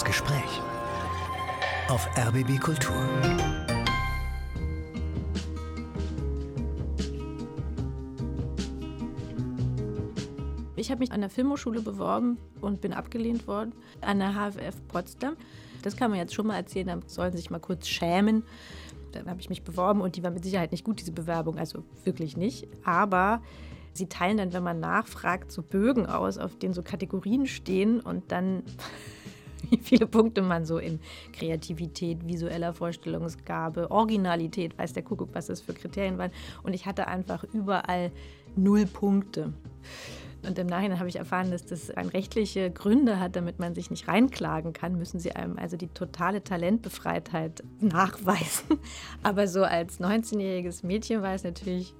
Das Gespräch auf RBB Kultur. Ich habe mich an der Filmhochschule beworben und bin abgelehnt worden, an der HFF Potsdam. Das kann man jetzt schon mal erzählen, da sollen sie sich mal kurz schämen. Dann habe ich mich beworben und die war mit Sicherheit nicht gut, diese Bewerbung, also wirklich nicht. Aber sie teilen dann, wenn man nachfragt, so Bögen aus, auf denen so Kategorien stehen und dann wie viele Punkte man so in Kreativität, visueller Vorstellungsgabe, Originalität, weiß der Kuckuck, was das für Kriterien waren. Und ich hatte einfach überall null Punkte. Und im Nachhinein habe ich erfahren, dass das rechtliche Gründe hat, damit man sich nicht reinklagen kann, müssen sie einem also die totale Talentbefreitheit nachweisen. Aber so als 19-jähriges Mädchen war es natürlich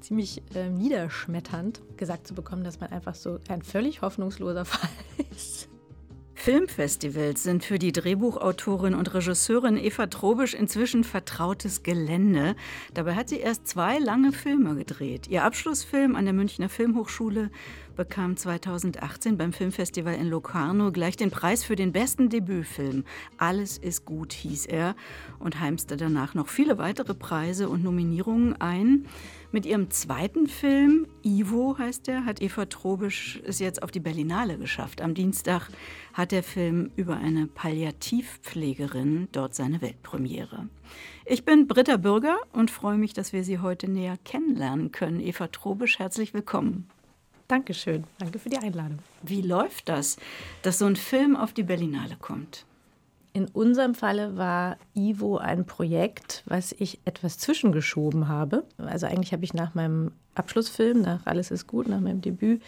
ziemlich äh, niederschmetternd, gesagt zu bekommen, dass man einfach so ein völlig hoffnungsloser Fall ist. Filmfestivals sind für die Drehbuchautorin und Regisseurin Eva Trobisch inzwischen vertrautes Gelände. Dabei hat sie erst zwei lange Filme gedreht. Ihr Abschlussfilm an der Münchner Filmhochschule bekam 2018 beim Filmfestival in Locarno gleich den Preis für den besten Debütfilm. Alles ist gut, hieß er, und heimste danach noch viele weitere Preise und Nominierungen ein. Mit ihrem zweiten Film, Ivo heißt er, hat Eva Trobisch es jetzt auf die Berlinale geschafft. Am Dienstag hat der Film über eine Palliativpflegerin dort seine Weltpremiere. Ich bin Britta Bürger und freue mich, dass wir Sie heute näher kennenlernen können. Eva Trobisch, herzlich willkommen. Dankeschön, danke für die Einladung. Wie läuft das, dass so ein Film auf die Berlinale kommt? In unserem Falle war Ivo ein Projekt, was ich etwas zwischengeschoben habe. Also eigentlich habe ich nach meinem Abschlussfilm, nach Alles ist gut, nach meinem Debüt,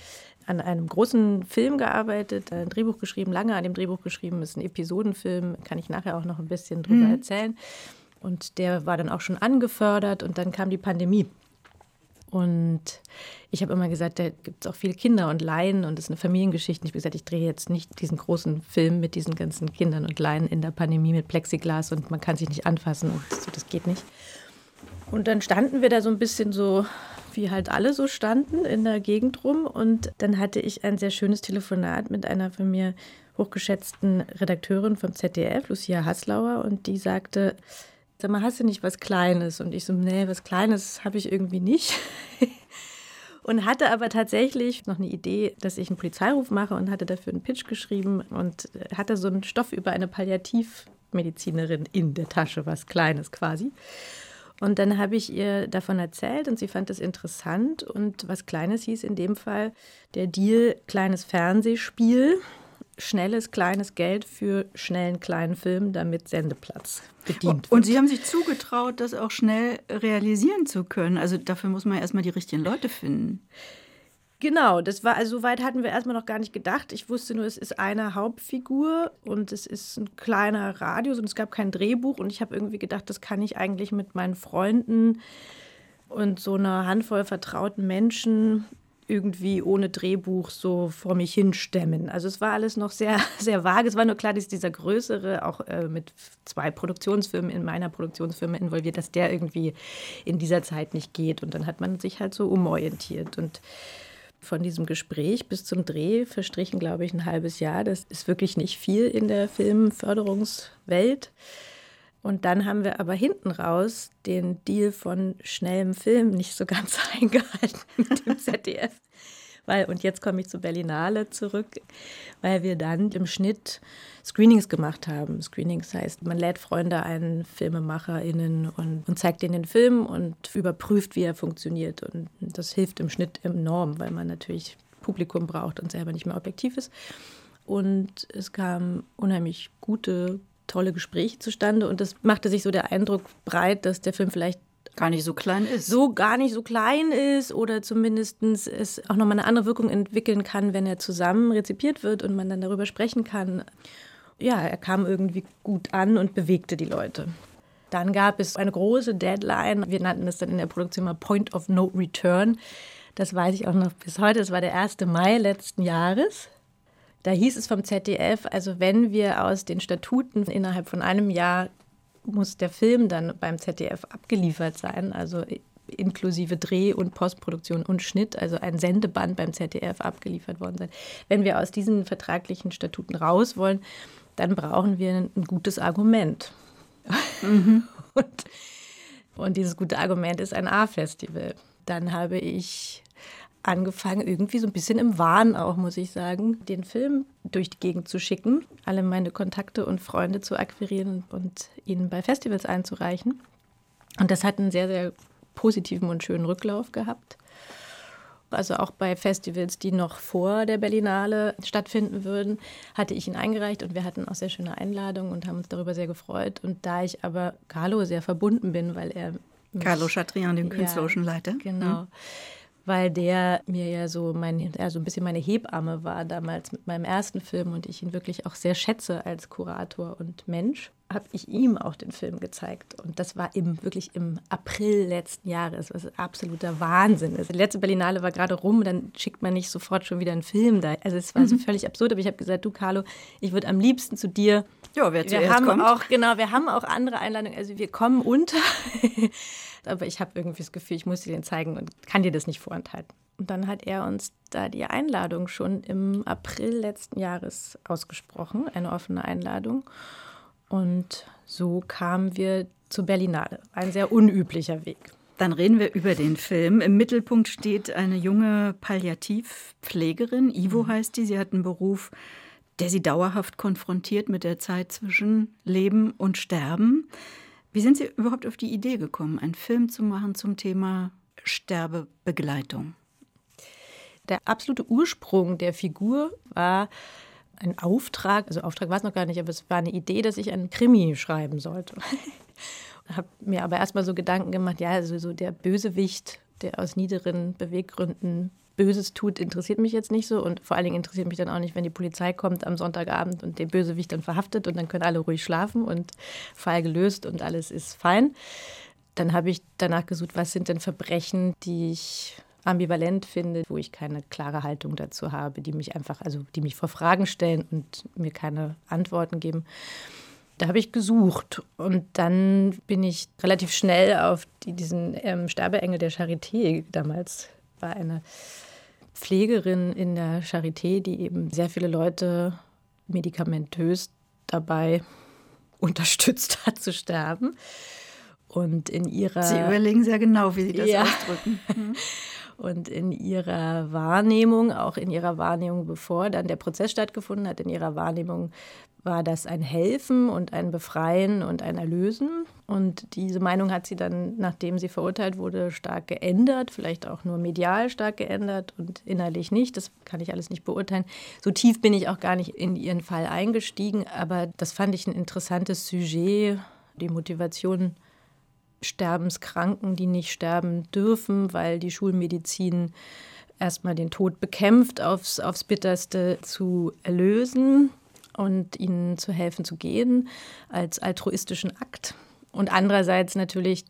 an einem großen Film gearbeitet, ein Drehbuch geschrieben, lange an dem Drehbuch geschrieben. Es ist ein Episodenfilm, kann ich nachher auch noch ein bisschen drüber mhm. erzählen. Und der war dann auch schon angefördert und dann kam die Pandemie. Und ich habe immer gesagt, da gibt es auch viele Kinder und Laien und es ist eine Familiengeschichte. Ich habe gesagt, ich drehe jetzt nicht diesen großen Film mit diesen ganzen Kindern und Laien in der Pandemie mit Plexiglas und man kann sich nicht anfassen und so, das geht nicht. Und dann standen wir da so ein bisschen so, wie halt alle so standen, in der Gegend rum. Und dann hatte ich ein sehr schönes Telefonat mit einer von mir hochgeschätzten Redakteurin vom ZDF, Lucia Haslauer, und die sagte, sag mal, hast du nicht was Kleines? Und ich so, nee, was Kleines habe ich irgendwie nicht. und hatte aber tatsächlich noch eine Idee, dass ich einen Polizeiruf mache und hatte dafür einen Pitch geschrieben und hatte so einen Stoff über eine Palliativmedizinerin in der Tasche, was Kleines quasi. Und dann habe ich ihr davon erzählt und sie fand es interessant. Und was Kleines hieß in dem Fall der Deal kleines Fernsehspiel schnelles, kleines Geld für schnellen, kleinen Film, damit Sendeplatz bedient wird. Und Sie haben sich zugetraut, das auch schnell realisieren zu können. Also dafür muss man erstmal die richtigen Leute finden. Genau, das war, also so weit hatten wir erstmal noch gar nicht gedacht. Ich wusste nur, es ist eine Hauptfigur und es ist ein kleiner Radius und es gab kein Drehbuch und ich habe irgendwie gedacht, das kann ich eigentlich mit meinen Freunden und so einer Handvoll vertrauten Menschen irgendwie ohne Drehbuch so vor mich hinstemmen. Also es war alles noch sehr, sehr vage. Es war nur klar, dass dieser größere, auch äh, mit zwei Produktionsfirmen in meiner Produktionsfirma involviert, dass der irgendwie in dieser Zeit nicht geht. Und dann hat man sich halt so umorientiert. Und von diesem Gespräch bis zum Dreh verstrichen, glaube ich, ein halbes Jahr. Das ist wirklich nicht viel in der Filmförderungswelt. Und dann haben wir aber hinten raus den Deal von schnellem Film nicht so ganz eingehalten mit dem ZDF. Weil, und jetzt komme ich zu Berlinale zurück, weil wir dann im Schnitt Screenings gemacht haben. Screenings heißt, man lädt Freunde ein, FilmemacherInnen und, und zeigt ihnen den Film und überprüft, wie er funktioniert. Und das hilft im Schnitt enorm, weil man natürlich Publikum braucht und selber nicht mehr objektiv ist. Und es kamen unheimlich gute tolle Gespräche zustande und es machte sich so der Eindruck breit, dass der Film vielleicht gar nicht so klein ist. So gar nicht so klein ist oder zumindest es auch nochmal eine andere Wirkung entwickeln kann, wenn er zusammen rezipiert wird und man dann darüber sprechen kann. Ja, er kam irgendwie gut an und bewegte die Leute. Dann gab es eine große Deadline. Wir nannten es dann in der Produktion mal Point of No Return. Das weiß ich auch noch bis heute. Das war der 1. Mai letzten Jahres. Da hieß es vom ZDF, also wenn wir aus den Statuten innerhalb von einem Jahr muss der Film dann beim ZDF abgeliefert sein, also inklusive Dreh- und Postproduktion und Schnitt, also ein Sendeband beim ZDF abgeliefert worden sein. Wenn wir aus diesen vertraglichen Statuten raus wollen, dann brauchen wir ein gutes Argument. Mhm. und, und dieses gute Argument ist ein A-Festival. Dann habe ich angefangen, irgendwie so ein bisschen im Wahn auch, muss ich sagen, den Film durch die Gegend zu schicken, alle meine Kontakte und Freunde zu akquirieren und ihnen bei Festivals einzureichen. Und das hat einen sehr, sehr positiven und schönen Rücklauf gehabt. Also auch bei Festivals, die noch vor der Berlinale stattfinden würden, hatte ich ihn eingereicht und wir hatten auch sehr schöne Einladungen und haben uns darüber sehr gefreut. Und da ich aber Carlo sehr verbunden bin, weil er Carlo Chatrian, dem künstlerischen ja, Leiter. Genau. Mhm weil der mir ja so mein, ja, so ein bisschen meine Hebamme war damals mit meinem ersten Film und ich ihn wirklich auch sehr schätze als Kurator und Mensch, habe ich ihm auch den Film gezeigt. Und das war im, wirklich im April letzten Jahres, was absoluter Wahnsinn ist. Die letzte Berlinale war gerade rum, dann schickt man nicht sofort schon wieder einen Film da. Also es war mhm. so völlig absurd, aber ich habe gesagt, du Carlo, ich würde am liebsten zu dir. Ja, wer wir haben kommt. auch genau, wir haben auch andere Einladungen, also wir kommen unter. aber ich habe irgendwie das Gefühl, ich muss dir den zeigen und kann dir das nicht vorenthalten. Und dann hat er uns da die Einladung schon im April letzten Jahres ausgesprochen, eine offene Einladung. Und so kamen wir zur Berlinale. Ein sehr unüblicher Weg. Dann reden wir über den Film. Im Mittelpunkt steht eine junge Palliativpflegerin. Ivo mhm. heißt die. Sie hat einen Beruf, der sie dauerhaft konfrontiert mit der Zeit zwischen Leben und Sterben. Wie sind Sie überhaupt auf die Idee gekommen, einen Film zu machen zum Thema Sterbebegleitung? Der absolute Ursprung der Figur war ein Auftrag, also Auftrag war es noch gar nicht, aber es war eine Idee, dass ich einen Krimi schreiben sollte. habe mir aber erstmal so Gedanken gemacht, ja, also so der Bösewicht, der aus niederen Beweggründen Böses tut, interessiert mich jetzt nicht so. Und vor allen Dingen interessiert mich dann auch nicht, wenn die Polizei kommt am Sonntagabend und den Bösewicht dann verhaftet und dann können alle ruhig schlafen und Fall gelöst und alles ist fein. Dann habe ich danach gesucht, was sind denn Verbrechen, die ich ambivalent finde, wo ich keine klare Haltung dazu habe, die mich einfach, also die mich vor Fragen stellen und mir keine Antworten geben. Da habe ich gesucht und dann bin ich relativ schnell auf die, diesen ähm, Sterbeengel der Charité damals war eine Pflegerin in der Charité, die eben sehr viele Leute medikamentös dabei unterstützt hat zu sterben. Und in ihrer. Sie überlegen sehr genau, wie Sie das ja. ausdrücken. Mhm. Und in ihrer Wahrnehmung, auch in ihrer Wahrnehmung, bevor dann der Prozess stattgefunden hat, in ihrer Wahrnehmung war das ein Helfen und ein Befreien und ein Erlösen. Und diese Meinung hat sie dann, nachdem sie verurteilt wurde, stark geändert, vielleicht auch nur medial stark geändert und innerlich nicht. Das kann ich alles nicht beurteilen. So tief bin ich auch gar nicht in ihren Fall eingestiegen, aber das fand ich ein interessantes Sujet, die Motivation Sterbenskranken, die nicht sterben dürfen, weil die Schulmedizin erstmal den Tod bekämpft, aufs, aufs bitterste zu erlösen und ihnen zu helfen zu gehen als altruistischen Akt. Und andererseits natürlich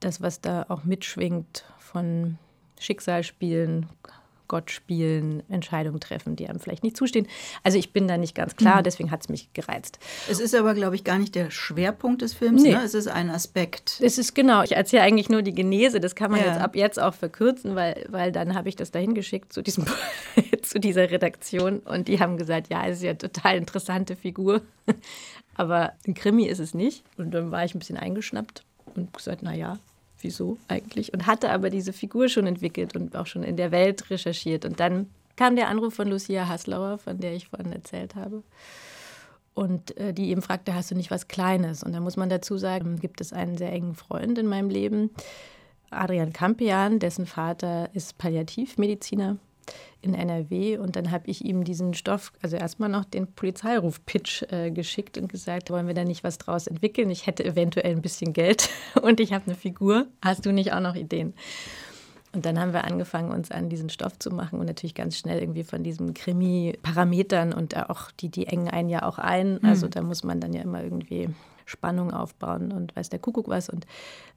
das, was da auch mitschwingt von Schicksalsspielen, Gott spielen, Entscheidungen treffen, die einem vielleicht nicht zustehen. Also ich bin da nicht ganz klar, mhm. deswegen hat es mich gereizt. Es ist aber, glaube ich, gar nicht der Schwerpunkt des Films, nee. ne? es ist ein Aspekt. Es ist genau, ich erzähle eigentlich nur die Genese, das kann man ja. jetzt ab jetzt auch verkürzen, weil, weil dann habe ich das dahin geschickt zu, diesem, zu dieser Redaktion und die haben gesagt, ja, es ist ja eine total interessante Figur, aber ein Krimi ist es nicht. Und dann war ich ein bisschen eingeschnappt und gesagt, naja, wieso eigentlich? Und hatte aber diese Figur schon entwickelt und auch schon in der Welt recherchiert. Und dann kam der Anruf von Lucia Haslauer, von der ich vorhin erzählt habe. Und äh, die eben fragte, hast du nicht was Kleines? Und da muss man dazu sagen, gibt es einen sehr engen Freund in meinem Leben, Adrian Kampian, dessen Vater ist Palliativmediziner in NRW und dann habe ich ihm diesen Stoff, also erstmal noch den Polizeiruf-Pitch äh, geschickt und gesagt, wollen wir da nicht was draus entwickeln? Ich hätte eventuell ein bisschen Geld und ich habe eine Figur. Hast du nicht auch noch Ideen? Und dann haben wir angefangen, uns an diesen Stoff zu machen und natürlich ganz schnell irgendwie von diesen Krimi-Parametern und auch die, die engen einen ja auch ein. Mhm. Also da muss man dann ja immer irgendwie Spannung aufbauen und weiß der Kuckuck was und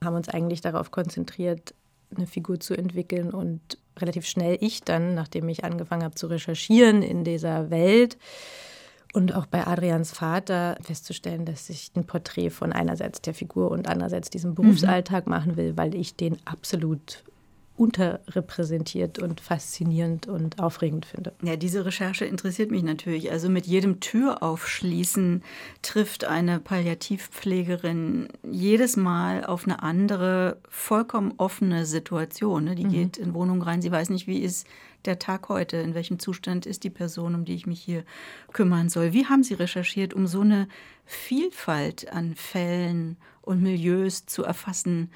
haben uns eigentlich darauf konzentriert, eine Figur zu entwickeln und relativ schnell ich dann, nachdem ich angefangen habe zu recherchieren in dieser Welt Und auch bei Adrians Vater festzustellen, dass ich ein Porträt von einerseits der Figur und andererseits diesem Berufsalltag mhm. machen will, weil ich den absolut unterrepräsentiert und faszinierend und aufregend finde. Ja, diese Recherche interessiert mich natürlich. Also mit jedem Türaufschließen trifft eine Palliativpflegerin jedes Mal auf eine andere, vollkommen offene Situation. Ne? Die mhm. geht in Wohnung rein, sie weiß nicht, wie ist der Tag heute, in welchem Zustand ist die Person, um die ich mich hier kümmern soll. Wie haben Sie recherchiert, um so eine Vielfalt an Fällen und Milieus zu erfassen,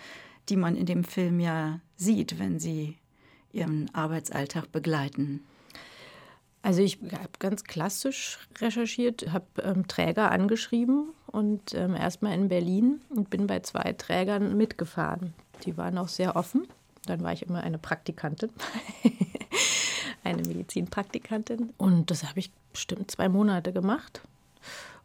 die man in dem Film ja sieht, wenn Sie Ihren Arbeitsalltag begleiten? Also ich habe ganz klassisch recherchiert, habe ähm, Träger angeschrieben und ähm, erstmal in Berlin und bin bei zwei Trägern mitgefahren. Die waren auch sehr offen. Dann war ich immer eine Praktikantin, eine Medizinpraktikantin. Und das habe ich bestimmt zwei Monate gemacht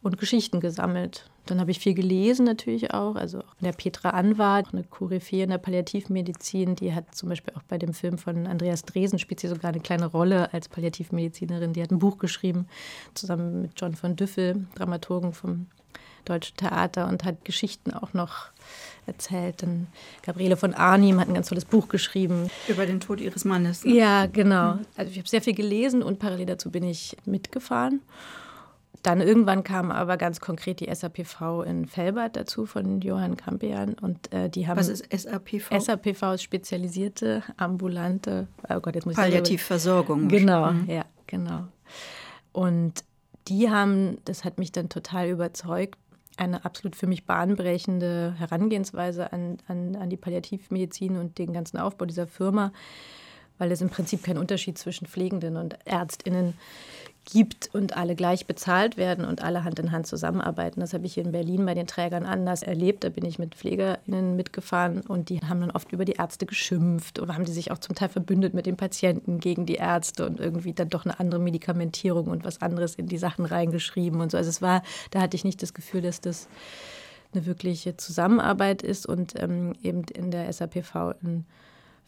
und Geschichten gesammelt. Dann habe ich viel gelesen natürlich auch. Also der Petra Anwar, eine Koryphäe in der Palliativmedizin, die hat zum Beispiel auch bei dem Film von Andreas Dresen spielt sie sogar eine kleine Rolle als Palliativmedizinerin. Die hat ein Buch geschrieben, zusammen mit John von Düffel, Dramaturgen vom Deutschen Theater und hat Geschichten auch noch erzählt. Dann Gabriele von Arnim hat ein ganz tolles Buch geschrieben. Über den Tod ihres Mannes. Ne? Ja, genau. Also ich habe sehr viel gelesen und parallel dazu bin ich mitgefahren. Dann irgendwann kam aber ganz konkret die SAPV in Felbert dazu von Johann Kampian und äh, die haben Was ist SAPV? SAPV ist spezialisierte ambulante oh Gott, jetzt muss Palliativversorgung. Genau, mhm. ja, genau. Und die haben, das hat mich dann total überzeugt, eine absolut für mich bahnbrechende Herangehensweise an, an, an die Palliativmedizin und den ganzen Aufbau dieser Firma, weil es im Prinzip keinen Unterschied zwischen Pflegenden und Ärztinnen gibt und alle gleich bezahlt werden und alle Hand in Hand zusammenarbeiten. Das habe ich hier in Berlin bei den Trägern anders erlebt. Da bin ich mit PflegerInnen mitgefahren und die haben dann oft über die Ärzte geschimpft oder haben die sich auch zum Teil verbündet mit den Patienten gegen die Ärzte und irgendwie dann doch eine andere Medikamentierung und was anderes in die Sachen reingeschrieben und so. Also es war, da hatte ich nicht das Gefühl, dass das eine wirkliche Zusammenarbeit ist und ähm, eben in der SAPV in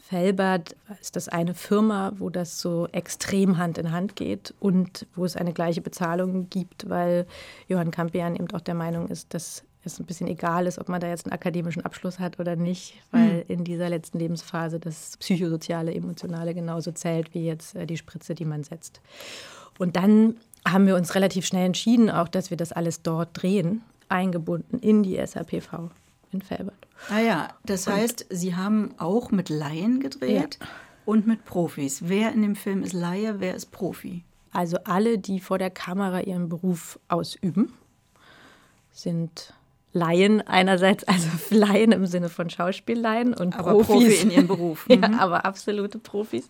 Felbert ist das eine Firma, wo das so extrem Hand in Hand geht und wo es eine gleiche Bezahlung gibt, weil Johann Kampian eben auch der Meinung ist, dass es ein bisschen egal ist, ob man da jetzt einen akademischen Abschluss hat oder nicht, weil mhm. in dieser letzten Lebensphase das psychosoziale, emotionale genauso zählt wie jetzt äh, die Spritze, die man setzt. Und dann haben wir uns relativ schnell entschieden, auch dass wir das alles dort drehen, eingebunden in die SAPV in Felbert. Ah ja, das und heißt, Sie haben auch mit Laien gedreht ja. und mit Profis. Wer in dem Film ist Laie, wer ist Profi? Also alle, die vor der Kamera ihren Beruf ausüben, sind Laien einerseits, also Laien im Sinne von Schauspielleien und aber Profis Profi in ihrem Beruf. Mhm. ja, aber absolute Profis.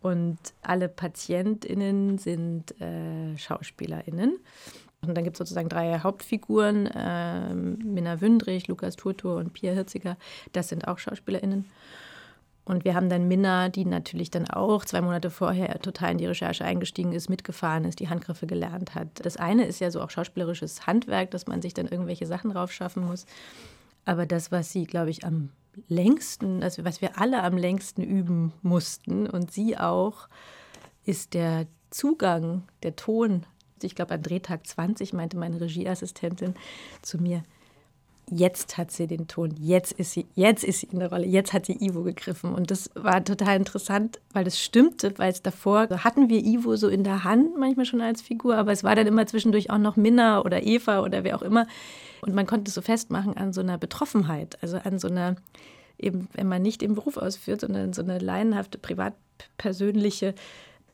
Und alle PatientInnen sind äh, SchauspielerInnen. Und dann gibt es sozusagen drei Hauptfiguren, äh, Minna Wündrich, Lukas Turtur und Pia Hirziger. Das sind auch SchauspielerInnen. Und wir haben dann Minna, die natürlich dann auch zwei Monate vorher total in die Recherche eingestiegen ist, mitgefahren ist, die Handgriffe gelernt hat. Das eine ist ja so auch schauspielerisches Handwerk, dass man sich dann irgendwelche Sachen raufschaffen muss. Aber das, was sie, glaube ich, am längsten, also was wir alle am längsten üben mussten und sie auch, ist der Zugang, der Ton ich glaube an Drehtag 20 meinte meine Regieassistentin zu mir, jetzt hat sie den Ton, jetzt ist sie, jetzt ist sie in der Rolle, jetzt hat sie Ivo gegriffen. Und das war total interessant, weil das stimmte, weil es davor hatten wir Ivo so in der Hand, manchmal schon als Figur, aber es war dann immer zwischendurch auch noch Minna oder Eva oder wer auch immer. Und man konnte es so festmachen an so einer Betroffenheit, also an so einer, eben, wenn man nicht den Beruf ausführt, sondern so eine laienhafte, privatpersönliche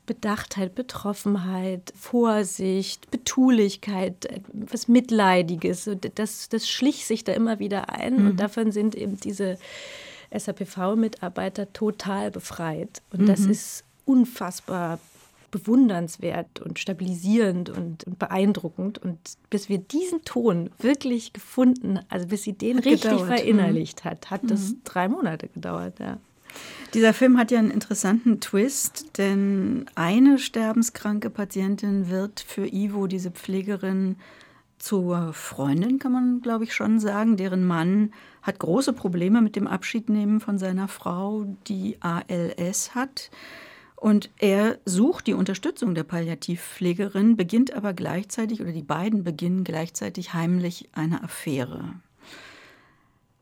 Bedachtheit, Betroffenheit, Vorsicht, Betulichkeit, was Mitleidiges. Das, das schlich sich da immer wieder ein mhm. und davon sind eben diese SAPV-Mitarbeiter total befreit. Und mhm. das ist unfassbar bewundernswert und stabilisierend und, und, beeindruckend. Und bis wir diesen Ton wirklich gefunden, also bis sie den hat richtig gedauert. verinnerlicht mhm. hat, hat das mhm. drei Monate gedauert. Ja. Dieser Film hat ja einen interessanten Twist, denn eine sterbenskranke Patientin wird für Ivo, diese Pflegerin, zur Freundin, kann man glaube ich schon sagen. Deren Mann hat große Probleme mit dem Abschiednehmen von seiner Frau, die ALS hat. Und er sucht die Unterstützung der Palliativpflegerin, beginnt aber gleichzeitig, oder die beiden beginnen gleichzeitig heimlich eine Affäre.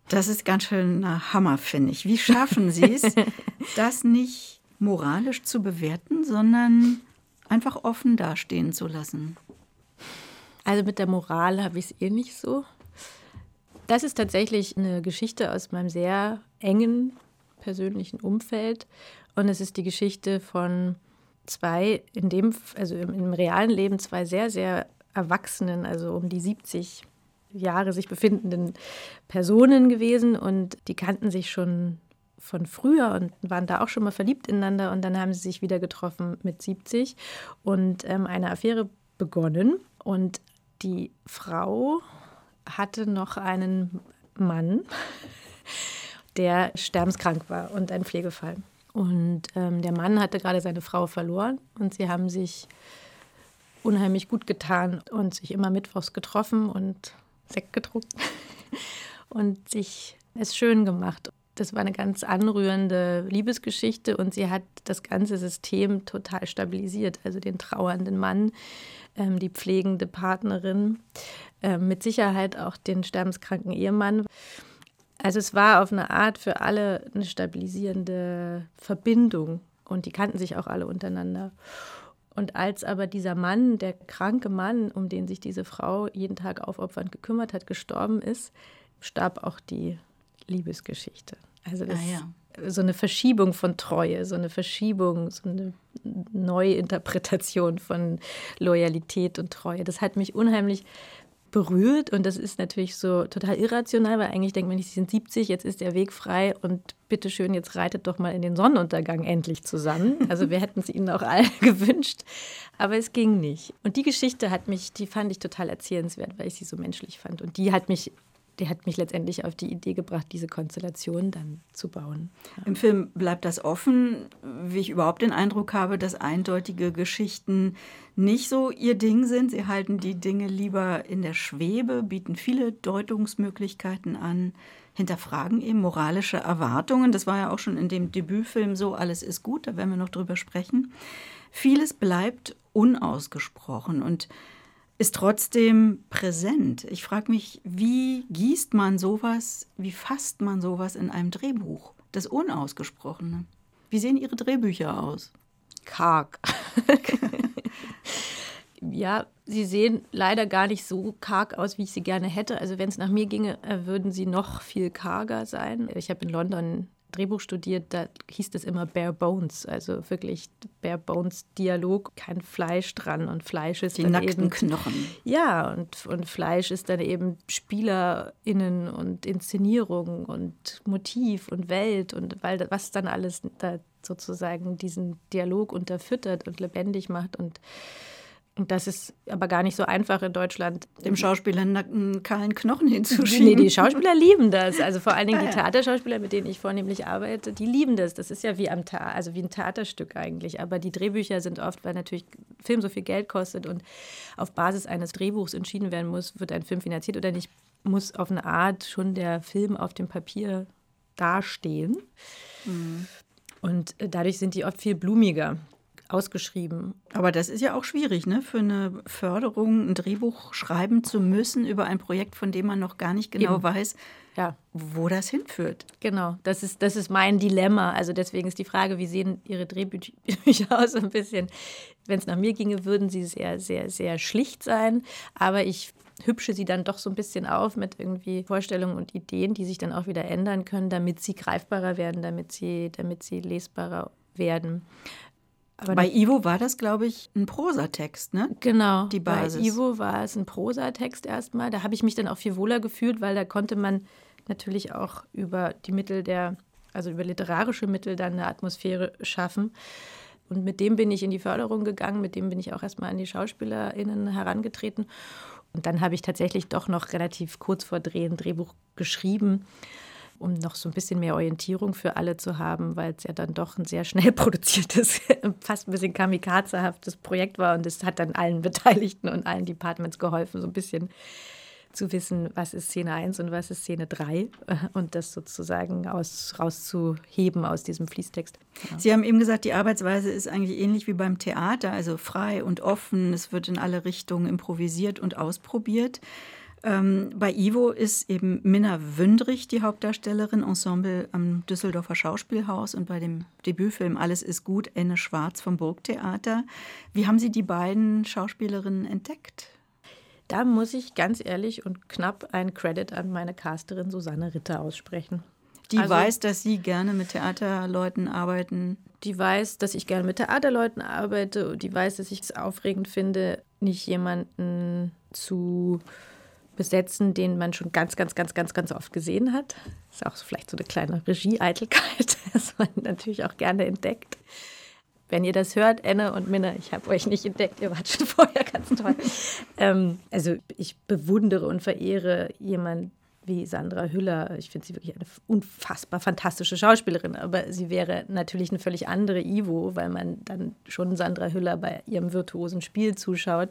Das ist ganz schön ein Hammer, finde ich. Wie schaffen Sie es, das nicht moralisch zu bewerten, sondern einfach offen dastehen zu lassen? Also mit der Moral habe ich es eh nicht so. Das ist tatsächlich eine Geschichte aus meinem sehr engen persönlichen Umfeld. Und es ist die Geschichte von zwei, in dem, also im, im realen Leben zwei sehr, sehr erwachsenen, also um die 70 Jahre sich befindenden Personen gewesen. Und die kannten sich schon von früher und waren da auch schon mal verliebt ineinander. Und dann haben sie sich wieder getroffen mit 70 und ähm, eine Affäre begonnen. Und die Frau hatte noch einen Mann, der sterbenskrank war und ein Pflegefall. Und ähm, der Mann hatte gerade seine Frau verloren und sie haben sich unheimlich gut getan und sich immer mittwochs getroffen und Sekt getrunken und sich es schön gemacht. Das war eine ganz anrührende Liebesgeschichte und sie hat das ganze System total stabilisiert. Also den trauernden Mann, ähm, die pflegende Partnerin, äh, mit Sicherheit auch den sterbenskranken Ehemann. Also es war auf eine Art für alle eine stabilisierende Verbindung und die kannten sich auch alle untereinander. Und als aber dieser Mann, der kranke Mann, um den sich diese Frau jeden Tag aufopfernd gekümmert hat, gestorben ist, starb auch die Liebesgeschichte. Also das, ah, ja. so eine Verschiebung von Treue, so eine Verschiebung, so eine Neuinterpretation von Loyalität und Treue. Das hat mich unheimlich berührt und das ist natürlich so total irrational, weil eigentlich denkt man nicht, sie sind 70, jetzt ist der Weg frei und bitteschön, jetzt reitet doch mal in den Sonnenuntergang endlich zusammen. Also wir hätten es ihnen auch alle gewünscht, aber es ging nicht. Und die Geschichte hat mich, die fand ich total erzählenswert, weil ich sie so menschlich fand und die hat mich der hat mich letztendlich auf die Idee gebracht, diese Konstellation dann zu bauen. Ja. Im Film bleibt das offen, wie ich überhaupt den Eindruck habe, dass eindeutige Geschichten nicht so ihr Ding sind. Sie halten die Dinge lieber in der Schwebe, bieten viele Deutungsmöglichkeiten an, hinterfragen eben moralische Erwartungen. Das war ja auch schon in dem Debütfilm so, alles ist gut, da werden wir noch drüber sprechen. Vieles bleibt unausgesprochen und ist trotzdem präsent. Ich frage mich, wie gießt man sowas, wie fasst man sowas in einem Drehbuch? Das Unausgesprochene. Wie sehen Ihre Drehbücher aus? Karg. ja, sie sehen leider gar nicht so karg aus, wie ich sie gerne hätte. Also wenn es nach mir ginge, äh, würden sie noch viel karger sein. Ich habe in London Drehbuch studiert, da hieß das immer Bare Bones, also wirklich Bare Bones Dialog, kein Fleisch dran und Fleisch ist die dann nackten eben Knochen. Ja, und, und Fleisch ist dann eben SpielerInnen und Inszenierung und Motiv und Welt und weil was dann alles da sozusagen diesen Dialog unterfüttert und lebendig macht und und das ist aber gar nicht so einfach in Deutschland. Dem Schauspieler einen kahlen Knochen hinzuschieben. Nee, die Schauspieler lieben das. Also vor allen Dingen die Theaterschauspieler, mit denen ich vornehmlich arbeite, die lieben das. Das ist ja wie, am Theater, also wie ein Theaterstück eigentlich. Aber die Drehbücher sind oft, weil natürlich Film so viel Geld kostet und auf Basis eines Drehbuchs entschieden werden muss, wird ein Film finanziert oder nicht, muss auf eine Art schon der Film auf dem Papier dastehen. Mhm. Und äh, dadurch sind die oft viel blumiger ausgeschrieben. Aber das ist ja auch schwierig, ne? für eine Förderung ein Drehbuch schreiben zu müssen über ein Projekt, von dem man noch gar nicht genau Eben. weiß, ja. wo das hinführt. Genau, das ist, das ist mein Dilemma. Also deswegen ist die Frage, wie sehen Ihre Drehbücher aus? Ein bisschen, wenn es nach mir ginge, würden sie sehr, sehr, sehr schlicht sein. Aber ich hübsche sie dann doch so ein bisschen auf mit irgendwie Vorstellungen und Ideen, die sich dann auch wieder ändern können, damit sie greifbarer werden, damit sie, damit sie lesbarer werden. Aber bei Ivo war das, glaube ich, ein Prosatext, ne? Genau. Die Basis. Bei Ivo war es ein Prosatext erstmal. Da habe ich mich dann auch viel wohler gefühlt, weil da konnte man natürlich auch über die Mittel der, also über literarische Mittel dann eine Atmosphäre schaffen. Und mit dem bin ich in die Förderung gegangen, mit dem bin ich auch erstmal an die SchauspielerInnen herangetreten. Und dann habe ich tatsächlich doch noch relativ kurz vor Drehen ein Drehbuch geschrieben um noch so ein bisschen mehr Orientierung für alle zu haben, weil es ja dann doch ein sehr schnell produziertes, fast ein bisschen kamikazehaftes Projekt war und es hat dann allen Beteiligten und allen Departments geholfen, so ein bisschen zu wissen, was ist Szene 1 und was ist Szene 3 äh, und das sozusagen aus, rauszuheben aus diesem Fließtext. Ja. Sie haben eben gesagt, die Arbeitsweise ist eigentlich ähnlich wie beim Theater, also frei und offen. Es wird in alle Richtungen improvisiert und ausprobiert. Ähm, bei Ivo ist eben Minna Wündrich die Hauptdarstellerin, Ensemble am Düsseldorfer Schauspielhaus und bei dem Debütfilm Alles ist gut, Enne Schwarz vom Burgtheater. Wie haben Sie die beiden Schauspielerinnen entdeckt? Da muss ich ganz ehrlich und knapp einen Credit an meine Casterin Susanne Ritter aussprechen. Die also, weiß, dass Sie gerne mit Theaterleuten arbeiten. Die weiß, dass ich gerne mit Theaterleuten arbeite. Die weiß, dass ich es aufregend finde, nicht jemanden zu besetzen, den man schon ganz, ganz, ganz, ganz, ganz oft gesehen hat. Das ist auch vielleicht so eine kleine Regie-Eitelkeit, das man natürlich auch gerne entdeckt. Wenn ihr das hört, Enne und Minna, ich habe euch nicht entdeckt, ihr wart schon vorher ganz toll. ähm, also ich bewundere und verehre jemanden wie Sandra Hüller. Ich finde sie wirklich eine unfassbar fantastische Schauspielerin, aber sie wäre natürlich eine völlig andere Ivo, weil man dann schon Sandra Hüller bei ihrem virtuosen Spiel zuschaut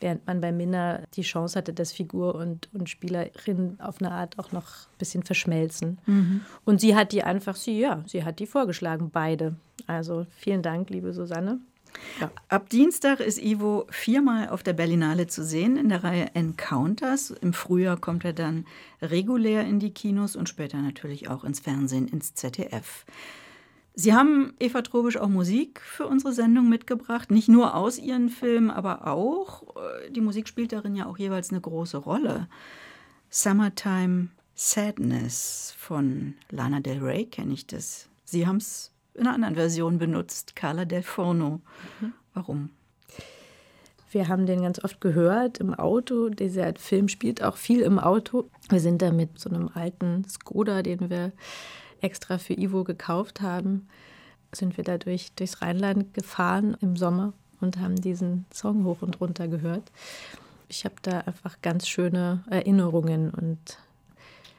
während man bei Minna die Chance hatte, dass Figur und, und Spielerin auf eine Art auch noch ein bisschen verschmelzen. Mhm. Und sie hat die einfach, sie, ja, sie hat die vorgeschlagen, beide. Also vielen Dank, liebe Susanne. Ja. Ab Dienstag ist Ivo viermal auf der Berlinale zu sehen in der Reihe Encounters. Im Frühjahr kommt er dann regulär in die Kinos und später natürlich auch ins Fernsehen, ins ZDF. Sie haben, Eva Trobisch, auch Musik für unsere Sendung mitgebracht. Nicht nur aus Ihren Filmen, aber auch. Äh, die Musik spielt darin ja auch jeweils eine große Rolle. Summertime Sadness von Lana Del Rey kenne ich das. Sie haben es in einer anderen Version benutzt, Carla Del Forno. Mhm. Warum? Wir haben den ganz oft gehört im Auto. Dieser Film spielt auch viel im Auto. Wir sind da mit so einem alten Skoda, den wir extra für Ivo gekauft haben, sind wir da durch, durchs Rheinland gefahren im Sommer und haben diesen Song hoch und runter gehört. Ich habe da einfach ganz schöne Erinnerungen und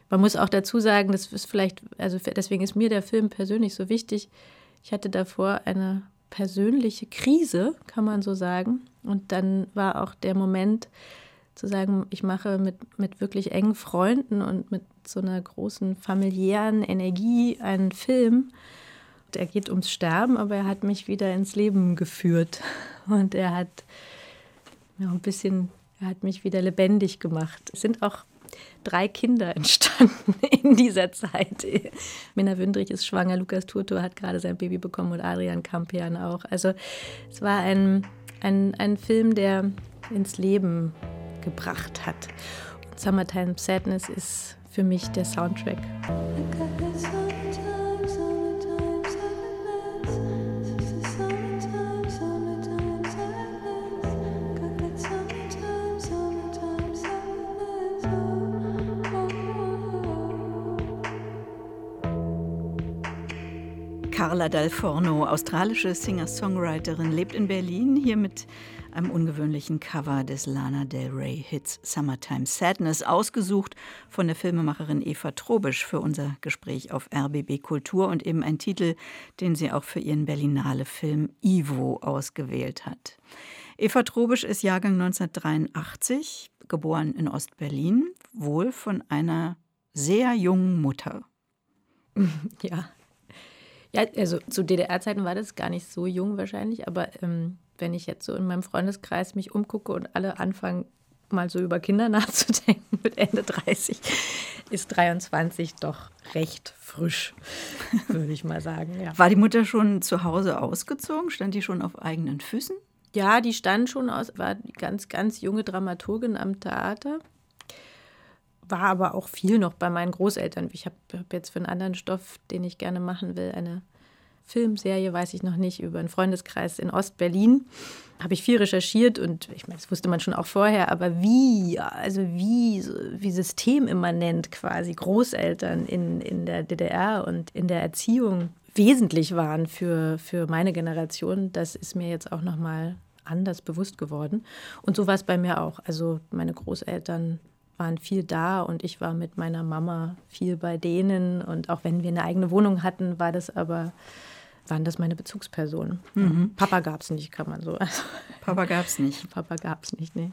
man muss auch dazu sagen, das ist vielleicht, also deswegen ist mir der Film persönlich so wichtig. Ich hatte davor eine persönliche Krise, kann man so sagen. Und dann war auch der Moment, zu sagen, ich mache mit, mit wirklich engen Freunden und mit so einer großen familiären Energie einen Film. Er geht ums Sterben, aber er hat mich wieder ins Leben geführt. Und er hat ja, ein bisschen, er hat mich wieder lebendig gemacht. Es sind auch drei Kinder entstanden in dieser Zeit. Minna Wündrich ist schwanger, Lukas Turto hat gerade sein Baby bekommen und Adrian Kampian auch. Also es war ein, ein, ein Film, der ins Leben gebracht hat. Und Summertime Sadness ist für mich der Soundtrack. Carla Dalforno, australische Singer-Songwriterin, lebt in Berlin hier mit einem ungewöhnlichen Cover des Lana Del Rey Hits Summertime Sadness, ausgesucht von der Filmemacherin Eva Trobisch für unser Gespräch auf RBB Kultur und eben ein Titel, den sie auch für ihren Berlinale-Film Ivo ausgewählt hat. Eva Trobisch ist Jahrgang 1983, geboren in Ostberlin, wohl von einer sehr jungen Mutter. Ja. Ja, also zu DDR-Zeiten war das gar nicht so jung wahrscheinlich, aber ähm, wenn ich jetzt so in meinem Freundeskreis mich umgucke und alle anfangen, mal so über Kinder nachzudenken mit Ende 30, ist 23 doch recht frisch, würde ich mal sagen. Ja. War die Mutter schon zu Hause ausgezogen? Stand die schon auf eigenen Füßen? Ja, die stand schon aus, war ganz, ganz junge Dramaturgin am Theater. War aber auch viel noch bei meinen Großeltern. Ich habe hab jetzt für einen anderen Stoff, den ich gerne machen will, eine Filmserie, weiß ich noch nicht, über einen Freundeskreis in Ostberlin. Habe ich viel recherchiert und ich meine, das wusste man schon auch vorher, aber wie, also wie, wie systemimmanent quasi Großeltern in, in der DDR und in der Erziehung wesentlich waren für, für meine Generation, das ist mir jetzt auch nochmal anders bewusst geworden. Und so war es bei mir auch. Also meine Großeltern waren viel da und ich war mit meiner Mama viel bei denen. Und auch wenn wir eine eigene Wohnung hatten, war das aber waren das meine Bezugspersonen. Mhm. Papa gab es nicht, kann man so. Also, Papa gab es nicht. Papa gab es nicht, nee.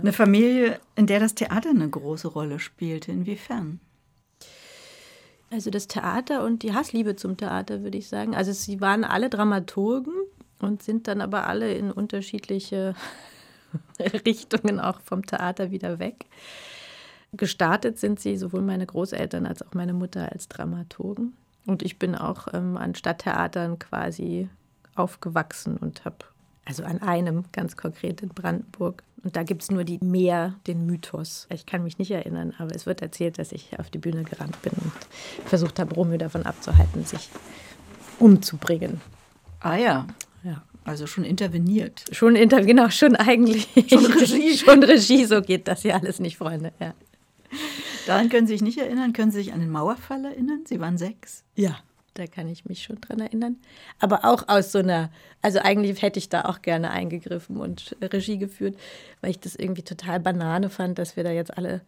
Eine Familie, in der das Theater eine große Rolle spielte. Inwiefern? Also das Theater und die Hassliebe zum Theater, würde ich sagen. Also sie waren alle Dramaturgen und sind dann aber alle in unterschiedliche Richtungen auch vom Theater wieder weg. Gestartet sind sie sowohl meine Großeltern als auch meine Mutter als Dramaturgen. Und ich bin auch ähm, an Stadttheatern quasi aufgewachsen und habe, also an einem ganz konkret in Brandenburg. Und da gibt es nur die Meer, den Mythos. Ich kann mich nicht erinnern, aber es wird erzählt, dass ich auf die Bühne gerannt bin und versucht habe, Romeo davon abzuhalten, sich umzubringen. Ah ja. Ja. Also schon interveniert. Schon inter genau, schon eigentlich. Schon Regie. schon Regie, so geht das ja alles nicht, Freunde. Ja. Daran können Sie sich nicht erinnern? Können Sie sich an den Mauerfall erinnern? Sie waren sechs. Ja, da kann ich mich schon dran erinnern. Aber auch aus so einer, also eigentlich hätte ich da auch gerne eingegriffen und Regie geführt, weil ich das irgendwie total Banane fand, dass wir da jetzt alle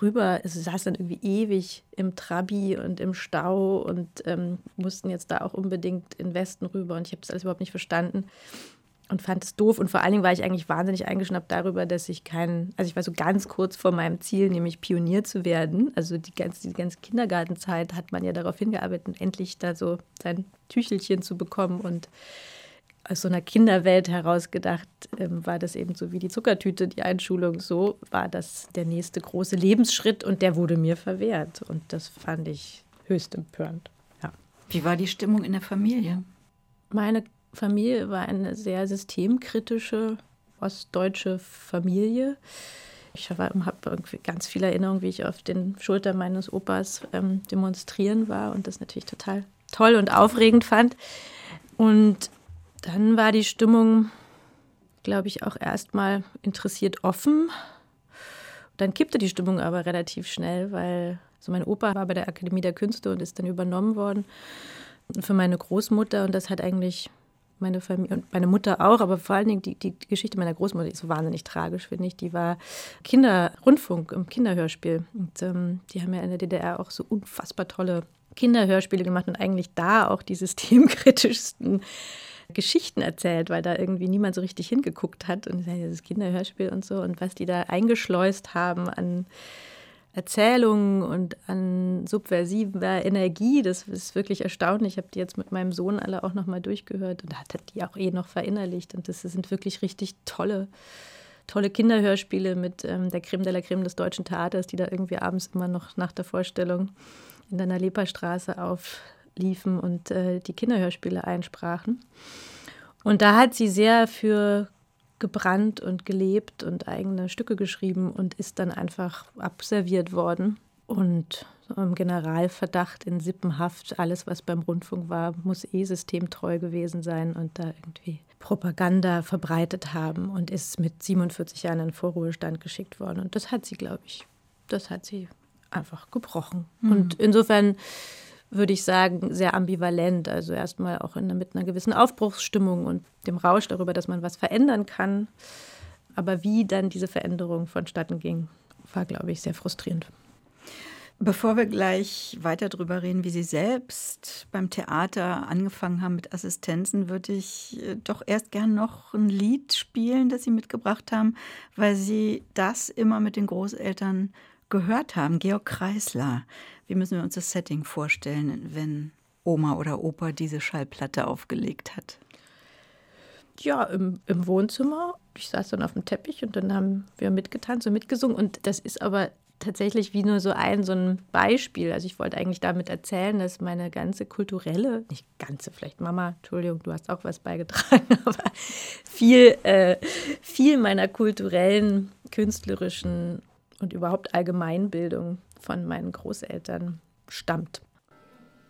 rüber, es saß dann irgendwie ewig im Trabi und im Stau und ähm, mussten jetzt da auch unbedingt in Westen rüber und ich habe das alles überhaupt nicht verstanden und fand es doof. Und vor allen Dingen war ich eigentlich wahnsinnig eingeschnappt darüber, dass ich keinen, also ich war so ganz kurz vor meinem Ziel, nämlich Pionier zu werden. Also die ganze, die ganze Kindergartenzeit hat man ja darauf hingearbeitet, endlich da so sein Tüchelchen zu bekommen. Und aus so einer Kinderwelt herausgedacht ähm, war das eben so wie die Zuckertüte, die Einschulung. So war das der nächste große Lebensschritt und der wurde mir verwehrt. Und das fand ich höchst empörend. Ja. Wie war die Stimmung in der Familie? Meine Familie war eine sehr systemkritische ostdeutsche Familie. Ich habe ganz viele Erinnerungen, wie ich auf den Schultern meines Opas ähm, demonstrieren war und das natürlich total toll und aufregend fand. Und dann war die Stimmung, glaube ich, auch erstmal interessiert offen. Dann kippte die Stimmung aber relativ schnell, weil so mein Opa war bei der Akademie der Künste und ist dann übernommen worden für meine Großmutter und das hat eigentlich meine Familie und meine Mutter auch, aber vor allen Dingen die, die Geschichte meiner Großmutter ist so wahnsinnig tragisch, finde ich. Die war Kinderrundfunk im Kinderhörspiel. Und ähm, die haben ja in der DDR auch so unfassbar tolle Kinderhörspiele gemacht und eigentlich da auch die systemkritischsten Geschichten erzählt, weil da irgendwie niemand so richtig hingeguckt hat. Und das Kinderhörspiel und so und was die da eingeschleust haben an Erzählungen und an subversiver Energie. Das ist wirklich erstaunlich. Ich habe die jetzt mit meinem Sohn alle auch nochmal durchgehört und hat die auch eh noch verinnerlicht. Und das sind wirklich richtig tolle, tolle Kinderhörspiele mit ähm, der Creme de la Creme des deutschen Theaters, die da irgendwie abends immer noch nach der Vorstellung in der Nalepa-Straße aufliefen und äh, die Kinderhörspiele einsprachen. Und da hat sie sehr für gebrannt und gelebt und eigene Stücke geschrieben und ist dann einfach abserviert worden. Und im Generalverdacht in Sippenhaft, alles, was beim Rundfunk war, muss eh systemtreu gewesen sein und da irgendwie Propaganda verbreitet haben und ist mit 47 Jahren in Vorruhestand geschickt worden. Und das hat sie, glaube ich, das hat sie einfach gebrochen. Mhm. Und insofern würde ich sagen, sehr ambivalent. Also erstmal auch in, mit einer gewissen Aufbruchsstimmung und dem Rausch darüber, dass man was verändern kann. Aber wie dann diese Veränderung vonstatten ging, war, glaube ich, sehr frustrierend. Bevor wir gleich weiter darüber reden, wie Sie selbst beim Theater angefangen haben mit Assistenzen, würde ich äh, doch erst gern noch ein Lied spielen, das Sie mitgebracht haben, weil Sie das immer mit den Großeltern gehört haben. Georg Kreisler. Wie müssen wir uns das Setting vorstellen, wenn Oma oder Opa diese Schallplatte aufgelegt hat? Ja, im, im Wohnzimmer. Ich saß dann auf dem Teppich und dann haben wir mitgetanzt und mitgesungen. Und das ist aber tatsächlich wie nur so ein, so ein Beispiel. Also ich wollte eigentlich damit erzählen, dass meine ganze kulturelle, nicht ganze, vielleicht Mama, Entschuldigung, du hast auch was beigetragen, aber viel, äh, viel meiner kulturellen, künstlerischen und überhaupt Allgemeinbildung von meinen Großeltern stammt.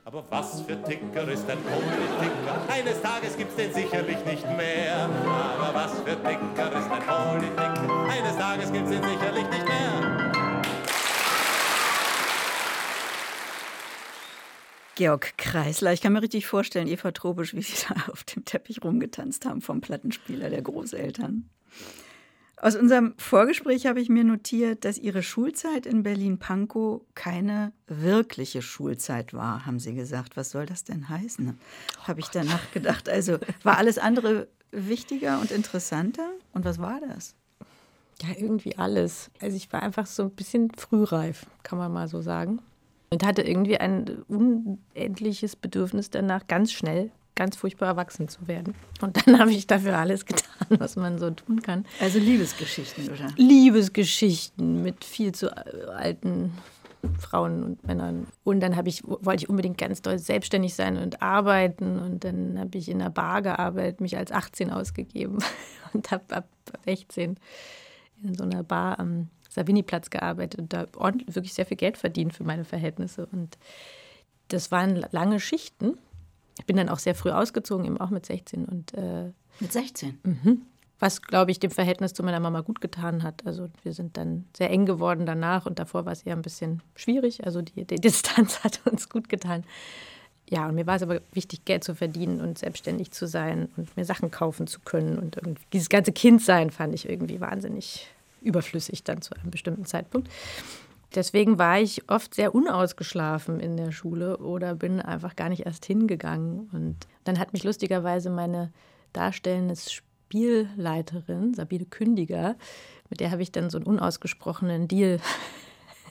Aber was für Ticker ist ein Politiker? Eines Tages gibt's den sicherlich nicht mehr. Aber was für Ticker ist ein Politiker? Eines Tages gibt's den sicherlich nicht mehr. Georg Kreisler, ich kann mir richtig vorstellen, Eva Trobisch, wie Sie da auf dem Teppich rumgetanzt haben vom Plattenspieler der Großeltern. Aus unserem Vorgespräch habe ich mir notiert, dass Ihre Schulzeit in Berlin-Pankow keine wirkliche Schulzeit war, haben Sie gesagt. Was soll das denn heißen? Oh habe ich danach gedacht. Also war alles andere wichtiger und interessanter? Und was war das? Ja, irgendwie alles. Also ich war einfach so ein bisschen frühreif, kann man mal so sagen. Und hatte irgendwie ein unendliches Bedürfnis danach, ganz schnell ganz furchtbar erwachsen zu werden. Und dann habe ich dafür alles getan, was man so tun kann. Also Liebesgeschichten, oder? Liebesgeschichten mit viel zu alten Frauen und Männern. Und dann ich, wollte ich unbedingt ganz doll selbstständig sein und arbeiten. Und dann habe ich in einer Bar gearbeitet, mich als 18 ausgegeben und habe ab 16 in so einer Bar am Savini-Platz gearbeitet und da ordentlich, wirklich sehr viel Geld verdient für meine Verhältnisse. Und das waren lange Schichten. Ich bin dann auch sehr früh ausgezogen, eben auch mit 16. Und, äh, mit 16? Mhm. Was, glaube ich, dem Verhältnis zu meiner Mama gut getan hat. Also wir sind dann sehr eng geworden danach und davor war es eher ein bisschen schwierig. Also die, die Distanz hat uns gut getan. Ja, und mir war es aber wichtig, Geld zu verdienen und selbstständig zu sein und mir Sachen kaufen zu können. Und dieses ganze Kindsein fand ich irgendwie wahnsinnig überflüssig dann zu einem bestimmten Zeitpunkt. Deswegen war ich oft sehr unausgeschlafen in der Schule oder bin einfach gar nicht erst hingegangen. Und dann hat mich lustigerweise meine darstellende Spielleiterin, Sabine Kündiger, mit der habe ich dann so einen unausgesprochenen Deal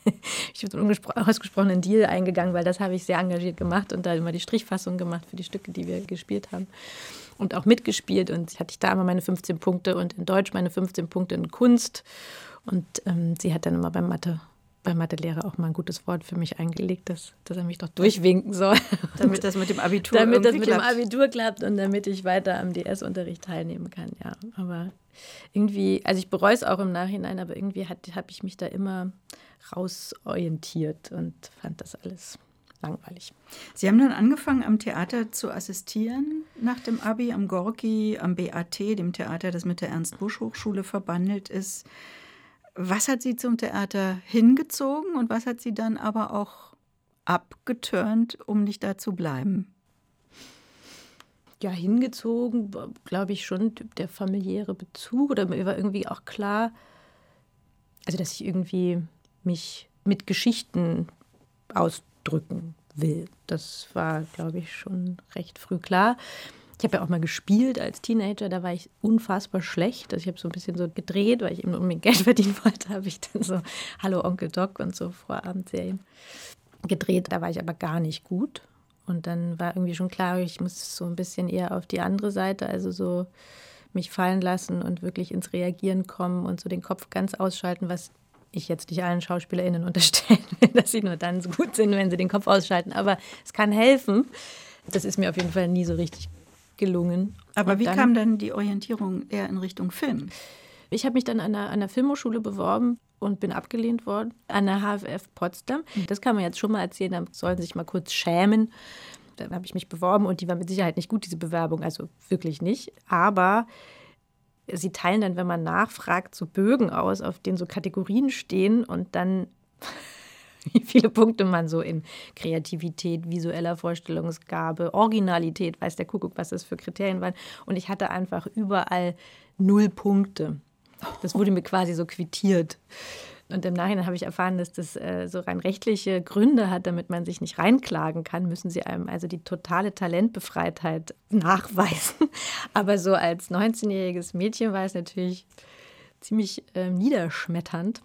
ich bin so einen unausgesprochenen Deal eingegangen, weil das habe ich sehr engagiert gemacht und da immer die Strichfassung gemacht für die Stücke, die wir gespielt haben. Und auch mitgespielt. Und hatte ich da immer meine 15 Punkte und in Deutsch meine 15 Punkte in Kunst. Und ähm, sie hat dann immer beim Mathe beim Mathelehrer auch mal ein gutes Wort für mich eingelegt, dass, dass er mich doch durchwinken soll. Damit das mit dem Abitur Damit das mit klappt. dem Abitur klappt und damit ich weiter am DS-Unterricht teilnehmen kann, ja. Aber irgendwie, also ich bereue es auch im Nachhinein, aber irgendwie habe ich mich da immer rausorientiert und fand das alles langweilig. Sie haben dann angefangen, am Theater zu assistieren nach dem Abi, am Gorki, am BAT, dem Theater, das mit der Ernst-Busch-Hochschule verbandelt ist. Was hat Sie zum Theater hingezogen und was hat Sie dann aber auch abgeturnt, um nicht da zu bleiben? Ja, hingezogen, glaube ich schon, der familiäre Bezug. Oder mir war irgendwie auch klar, also dass ich irgendwie mich mit Geschichten ausdrücken will. Das war, glaube ich, schon recht früh klar. Ich habe ja auch mal gespielt als Teenager, da war ich unfassbar schlecht. Also ich habe so ein bisschen so gedreht, weil ich eben unbedingt Geld verdienen wollte, habe ich dann so Hallo Onkel Doc und so Vorabendserien gedreht. Da war ich aber gar nicht gut. Und dann war irgendwie schon klar, ich muss so ein bisschen eher auf die andere Seite, also so mich fallen lassen und wirklich ins Reagieren kommen und so den Kopf ganz ausschalten, was ich jetzt nicht allen SchauspielerInnen unterstellen will, dass sie nur dann so gut sind, wenn sie den Kopf ausschalten. Aber es kann helfen. Das ist mir auf jeden Fall nie so richtig gelungen. Aber und wie dann, kam dann die Orientierung eher in Richtung Film? Ich habe mich dann an der, an der Filmhochschule beworben und bin abgelehnt worden an der HFF Potsdam. Das kann man jetzt schon mal erzählen, da sollen sie sich mal kurz schämen. Dann habe ich mich beworben und die war mit Sicherheit nicht gut, diese Bewerbung, also wirklich nicht. Aber sie teilen dann, wenn man nachfragt, so Bögen aus, auf denen so Kategorien stehen und dann wie viele Punkte man so in Kreativität, visueller Vorstellungsgabe, Originalität, weiß der Kuckuck, was das für Kriterien waren. Und ich hatte einfach überall null Punkte. Das wurde mir quasi so quittiert. Und im Nachhinein habe ich erfahren, dass das äh, so rein rechtliche Gründe hat, damit man sich nicht reinklagen kann, müssen sie einem also die totale Talentbefreitheit nachweisen. Aber so als 19-jähriges Mädchen war es natürlich ziemlich äh, niederschmetternd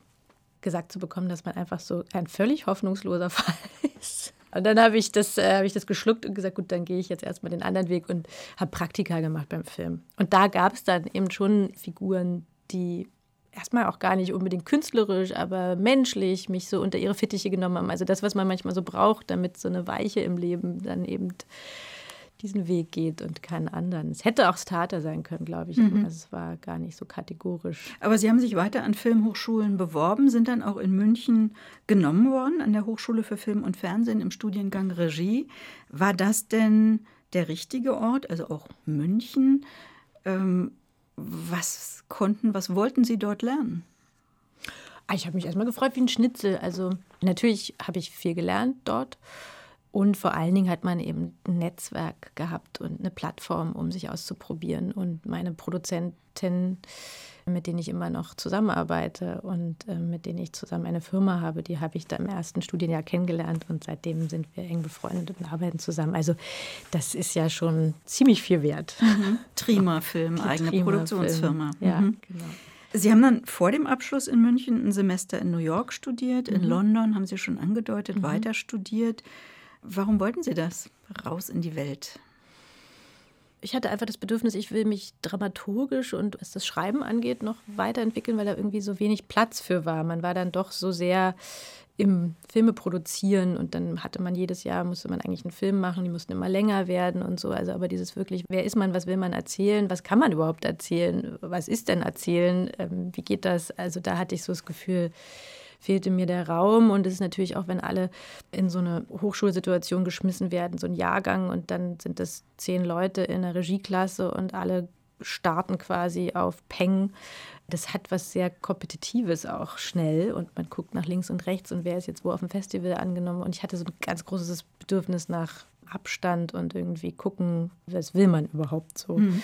gesagt zu bekommen, dass man einfach so ein völlig hoffnungsloser Fall ist. Und dann habe ich, das, äh, hab ich das geschluckt und gesagt, gut, dann gehe ich jetzt erstmal den anderen Weg und habe Praktika gemacht beim Film. Und da gab es dann eben schon Figuren, die erstmal auch gar nicht unbedingt künstlerisch, aber menschlich mich so unter ihre Fittiche genommen haben. Also das, was man manchmal so braucht, damit so eine Weiche im Leben dann eben diesen Weg geht und keinen anderen. Es hätte auch das Theater sein können, glaube ich. Mhm. Also es war gar nicht so kategorisch. Aber Sie haben sich weiter an Filmhochschulen beworben, sind dann auch in München genommen worden, an der Hochschule für Film und Fernsehen im Studiengang Regie. War das denn der richtige Ort, also auch München? Ähm, was konnten, was wollten Sie dort lernen? Ah, ich habe mich erstmal gefreut wie ein Schnitzel. Also natürlich habe ich viel gelernt dort. Und vor allen Dingen hat man eben ein Netzwerk gehabt und eine Plattform, um sich auszuprobieren. Und meine Produzentin mit denen ich immer noch zusammenarbeite und äh, mit denen ich zusammen eine Firma habe. Die habe ich da im ersten Studienjahr kennengelernt und seitdem sind wir eng befreundet und arbeiten zusammen. Also das ist ja schon ziemlich viel wert. Mhm. Trima-Film, eigene Trima Produktionsfirma. Ja, mhm. genau. Sie haben dann vor dem Abschluss in München ein Semester in New York studiert, in Mhm. London haben Sie schon angedeutet, Mhm. weiter studiert. Warum wollten Sie das? Raus in die Welt. Ich hatte einfach das Bedürfnis, ich will mich dramaturgisch und was das Schreiben angeht, noch weiterentwickeln, weil da irgendwie so wenig Platz für war. Man war dann doch so sehr im Filme produzieren und dann hatte man jedes Jahr, musste man eigentlich einen Film machen, die mussten immer länger werden und so. Also aber dieses wirklich, wer ist man, was will man erzählen, was kann man überhaupt erzählen, was ist denn erzählen, ähm, wie geht das? Also da hatte ich so das Gefühl, fehlte mir der Raum. Und es ist natürlich auch, wenn alle in so eine Hochschulsituation geschmissen werden, so ein Jahrgang und dann sind das zehn Leute in einer Regieklasse und alle starten quasi auf Peng. Das hat was sehr Kompetitives auch schnell und man guckt nach links und rechts und wer ist jetzt wo auf dem Festival angenommen. Und ich hatte so ein ganz großes Bedürfnis nach Abstand und irgendwie gucken, was will man überhaupt so. Mhm.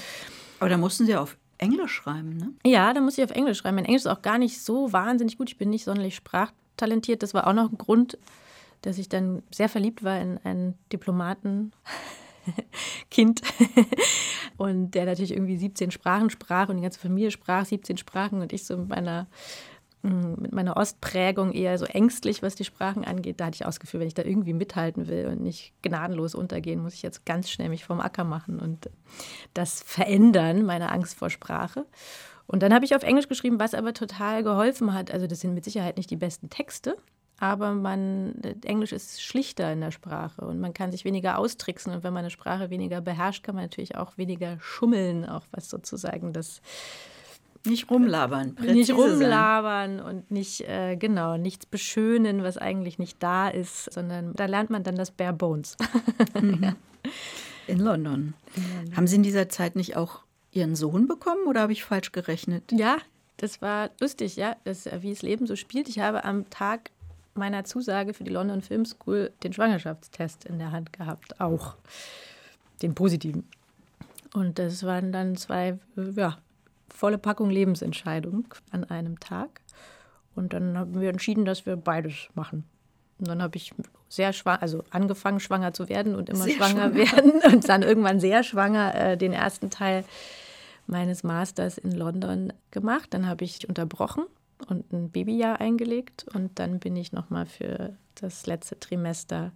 Aber da mussten Sie auf Englisch schreiben, ne? Ja, da muss ich auf Englisch schreiben. Mein Englisch ist auch gar nicht so wahnsinnig gut. Ich bin nicht sonderlich sprachtalentiert. Das war auch noch ein Grund, dass ich dann sehr verliebt war in einen Diplomaten. Kind und der natürlich irgendwie 17 Sprachen sprach und die ganze Familie sprach 17 Sprachen und ich so mit meiner mit meiner Ostprägung eher so ängstlich, was die Sprachen angeht. Da hatte ich auch das Gefühl, wenn ich da irgendwie mithalten will und nicht gnadenlos untergehen, muss ich jetzt ganz schnell mich vom Acker machen und das verändern, meine Angst vor Sprache. Und dann habe ich auf Englisch geschrieben, was aber total geholfen hat. Also das sind mit Sicherheit nicht die besten Texte, aber man, Englisch ist schlichter in der Sprache und man kann sich weniger austricksen. Und wenn man eine Sprache weniger beherrscht, kann man natürlich auch weniger schummeln, auch was sozusagen das nicht rumlabern, nicht rumlabern sein. und nicht äh, genau nichts beschönen, was eigentlich nicht da ist, sondern da lernt man dann das Bare Bones. mhm. ja. in, London. in London. Haben Sie in dieser Zeit nicht auch Ihren Sohn bekommen oder habe ich falsch gerechnet? Ja, das war lustig, ja, das, wie das Leben so spielt. Ich habe am Tag meiner Zusage für die London Film School den Schwangerschaftstest in der Hand gehabt, auch den positiven. Und das waren dann zwei, ja, volle Packung Lebensentscheidung an einem Tag. Und dann haben wir entschieden, dass wir beides machen. Und dann habe ich sehr schwanger, also angefangen schwanger zu werden und immer schwanger, schwanger werden und dann irgendwann sehr schwanger äh, den ersten Teil meines Masters in London gemacht. Dann habe ich unterbrochen und ein Babyjahr eingelegt und dann bin ich noch mal für das letzte Trimester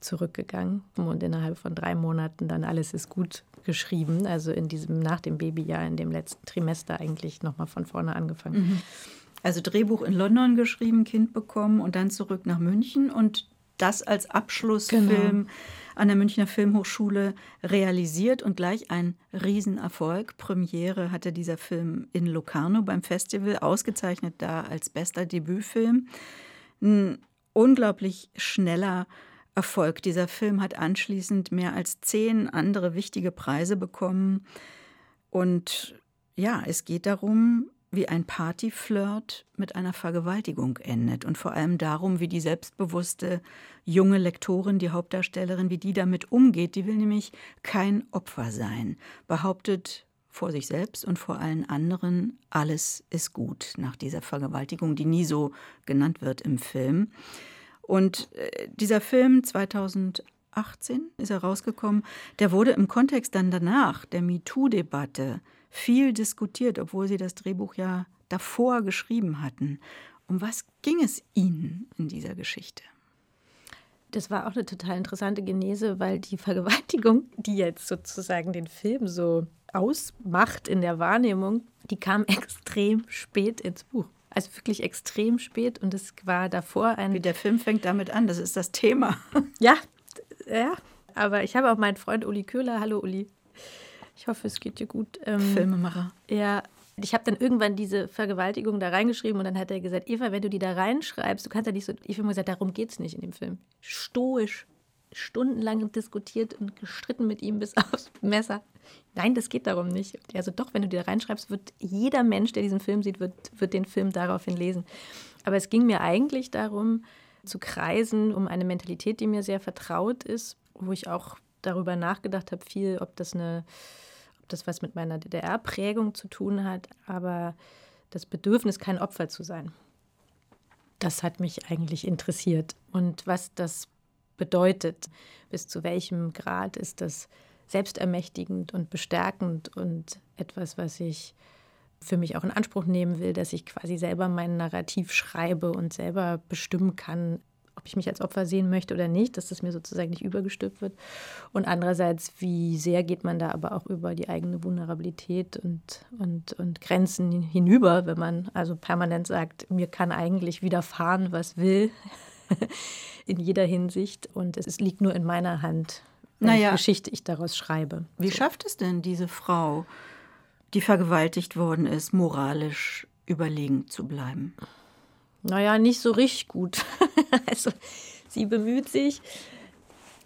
zurückgegangen und innerhalb von drei Monaten dann alles ist gut geschrieben. Also in diesem nach dem Babyjahr in dem letzten Trimester eigentlich noch mal von vorne angefangen. Mhm. Also Drehbuch in London geschrieben, Kind bekommen und dann zurück nach München und das als Abschlussfilm genau. an der Münchner Filmhochschule realisiert und gleich ein Riesenerfolg. Premiere hatte dieser Film in Locarno beim Festival, ausgezeichnet da als bester Debütfilm. Ein unglaublich schneller Erfolg. Dieser Film hat anschließend mehr als zehn andere wichtige Preise bekommen. Und ja, es geht darum, wie ein Partyflirt mit einer Vergewaltigung endet und vor allem darum, wie die selbstbewusste junge Lektorin, die Hauptdarstellerin, wie die damit umgeht. Die will nämlich kein Opfer sein, behauptet vor sich selbst und vor allen anderen, alles ist gut nach dieser Vergewaltigung, die nie so genannt wird im Film. Und äh, dieser Film 2018 ist er rausgekommen, der wurde im Kontext dann danach der MeToo-Debatte viel diskutiert, obwohl sie das Drehbuch ja davor geschrieben hatten. Um was ging es Ihnen in dieser Geschichte? Das war auch eine total interessante Genese, weil die Vergewaltigung, die jetzt sozusagen den Film so ausmacht in der Wahrnehmung, die kam extrem spät ins Buch. Also wirklich extrem spät und es war davor ein. Wie der Film fängt damit an, das ist das Thema. Ja, ja. Aber ich habe auch meinen Freund Uli Köhler, hallo Uli, ich hoffe, es geht dir gut. Ähm, Filmemacher. Ja, ich habe dann irgendwann diese Vergewaltigung da reingeschrieben und dann hat er gesagt, Eva, wenn du die da reinschreibst, du kannst ja nicht so, ich habe gesagt, darum geht es nicht in dem Film. Stoisch, stundenlang diskutiert und gestritten mit ihm bis aufs Messer. Nein, das geht darum nicht. Also doch, wenn du die da reinschreibst, wird jeder Mensch, der diesen Film sieht, wird, wird den Film daraufhin lesen. Aber es ging mir eigentlich darum, zu kreisen, um eine Mentalität, die mir sehr vertraut ist, wo ich auch darüber nachgedacht habe, viel, ob das eine das was mit meiner DDR-Prägung zu tun hat, aber das Bedürfnis, kein Opfer zu sein. Das hat mich eigentlich interessiert. Und was das bedeutet, bis zu welchem Grad ist das selbstermächtigend und bestärkend und etwas, was ich für mich auch in Anspruch nehmen will, dass ich quasi selber mein Narrativ schreibe und selber bestimmen kann, ob ich mich als Opfer sehen möchte oder nicht, dass das mir sozusagen nicht übergestülpt wird. Und andererseits, wie sehr geht man da aber auch über die eigene Vulnerabilität und, und, und Grenzen hinüber, wenn man also permanent sagt, mir kann eigentlich widerfahren, was will, in jeder Hinsicht. Und es liegt nur in meiner Hand, welche naja, Geschichte ich daraus schreibe. Wie so. schafft es denn diese Frau, die vergewaltigt worden ist, moralisch überlegen zu bleiben? Naja, nicht so richtig gut. also sie bemüht sich,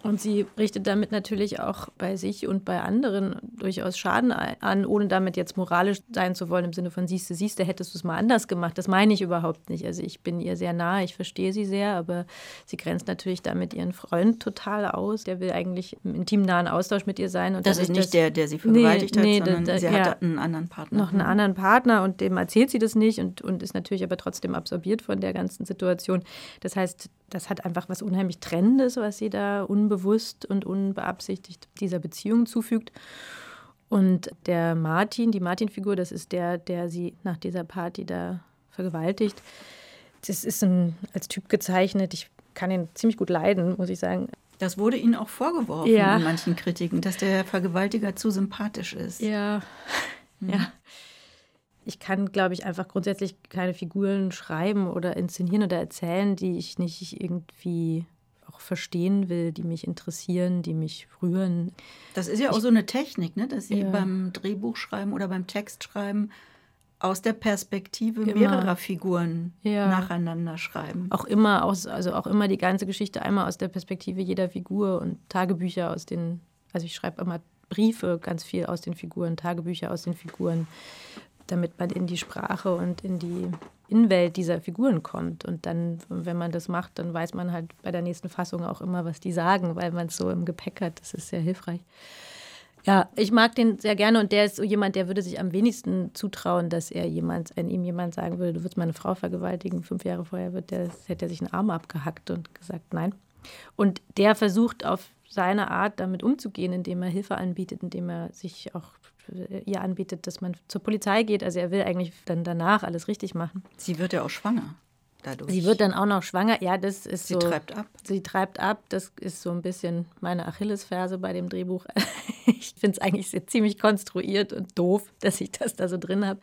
und sie richtet damit natürlich auch bei sich und bei anderen durchaus Schaden an, ohne damit jetzt moralisch sein zu wollen, im Sinne von siehst du, siehst du, hättest du es mal anders gemacht. Das meine ich überhaupt nicht. Also ich bin ihr sehr nahe, ich verstehe sie sehr, aber sie grenzt natürlich damit ihren Freund total aus. Der will eigentlich im intim nahen Austausch mit ihr sein. Und das ist nicht das, der, der sie vergewaltigt nee, hat, nee, sondern da, sie ja, hat einen anderen Partner. Noch einen anderen Partner und dem erzählt sie das nicht und, und ist natürlich aber trotzdem absorbiert von der ganzen Situation. Das heißt, das hat einfach was unheimlich Trennendes, was sie da unbewusst und unbeabsichtigt dieser Beziehung zufügt. Und der Martin, die Martin-Figur, das ist der, der sie nach dieser Party da vergewaltigt. Das ist ein, als Typ gezeichnet. Ich kann ihn ziemlich gut leiden, muss ich sagen. Das wurde Ihnen auch vorgeworfen ja. in manchen Kritiken, dass der Vergewaltiger zu sympathisch ist. Ja, hm. ja ich kann, glaube ich, einfach grundsätzlich keine Figuren schreiben oder inszenieren oder erzählen, die ich nicht irgendwie auch verstehen will, die mich interessieren, die mich rühren. Das ist ja auch ich, so eine Technik, ne? dass Sie ja. beim Drehbuchschreiben oder beim Textschreiben aus der Perspektive immer. mehrerer Figuren ja. nacheinander schreiben. Auch immer aus, also auch immer die ganze Geschichte einmal aus der Perspektive jeder Figur und Tagebücher aus den, also ich schreibe immer Briefe ganz viel aus den Figuren, Tagebücher aus den Figuren, damit man in die Sprache und in die Innenwelt dieser Figuren kommt. Und dann, wenn man das macht, dann weiß man halt bei der nächsten Fassung auch immer, was die sagen, weil man es so im Gepäck hat. Das ist sehr hilfreich. Ja, ich mag den sehr gerne und der ist so jemand, der würde sich am wenigsten zutrauen, dass er jemand, wenn ihm jemand sagen würde, du würdest meine Frau vergewaltigen, fünf Jahre vorher wird der, hätte er sich einen Arm abgehackt und gesagt, nein. Und der versucht auf seine Art damit umzugehen, indem er Hilfe anbietet, indem er sich auch ihr anbietet, dass man zur Polizei geht. Also er will eigentlich dann danach alles richtig machen. Sie wird ja auch schwanger. Dadurch. Sie wird dann auch noch schwanger. Ja, das ist sie so. Sie treibt ab. Sie treibt ab. Das ist so ein bisschen meine Achillesferse bei dem Drehbuch. ich finde es eigentlich ziemlich konstruiert und doof, dass ich das da so drin habe.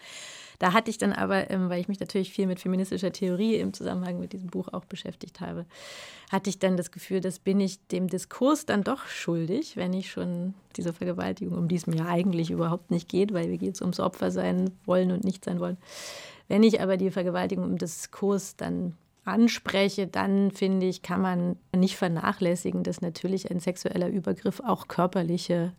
Da hatte ich dann aber, ähm, weil ich mich natürlich viel mit feministischer Theorie im Zusammenhang mit diesem Buch auch beschäftigt habe, hatte ich dann das Gefühl, das bin ich dem Diskurs dann doch schuldig, wenn ich schon diese Vergewaltigung, um die es mir eigentlich überhaupt nicht geht, weil wir geht es ums Opfer sein wollen und nicht sein wollen. Wenn ich aber die Vergewaltigung im Diskurs dann anspreche, dann finde ich, kann man nicht vernachlässigen, dass natürlich ein sexueller Übergriff auch körperliche,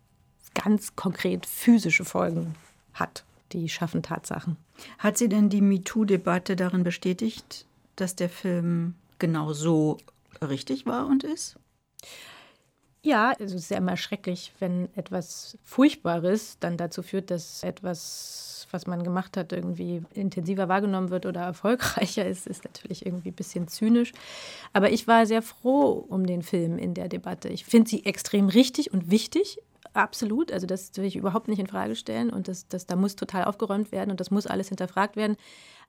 ganz konkret physische Folgen hat die schaffen Tatsachen. Hat sie denn die MeToo-Debatte darin bestätigt, dass der Film genau so richtig war und ist? Ja, also es ist ja immer schrecklich, wenn etwas Furchtbares dann dazu führt, dass etwas, was man gemacht hat, irgendwie intensiver wahrgenommen wird oder erfolgreicher ist, ist natürlich irgendwie ein bisschen zynisch. Aber ich war sehr froh um den Film in der Debatte. Ich finde sie extrem richtig und wichtig. Absolut, also das will ich überhaupt nicht in Frage stellen und das, das, da muss total aufgeräumt werden und das muss alles hinterfragt werden.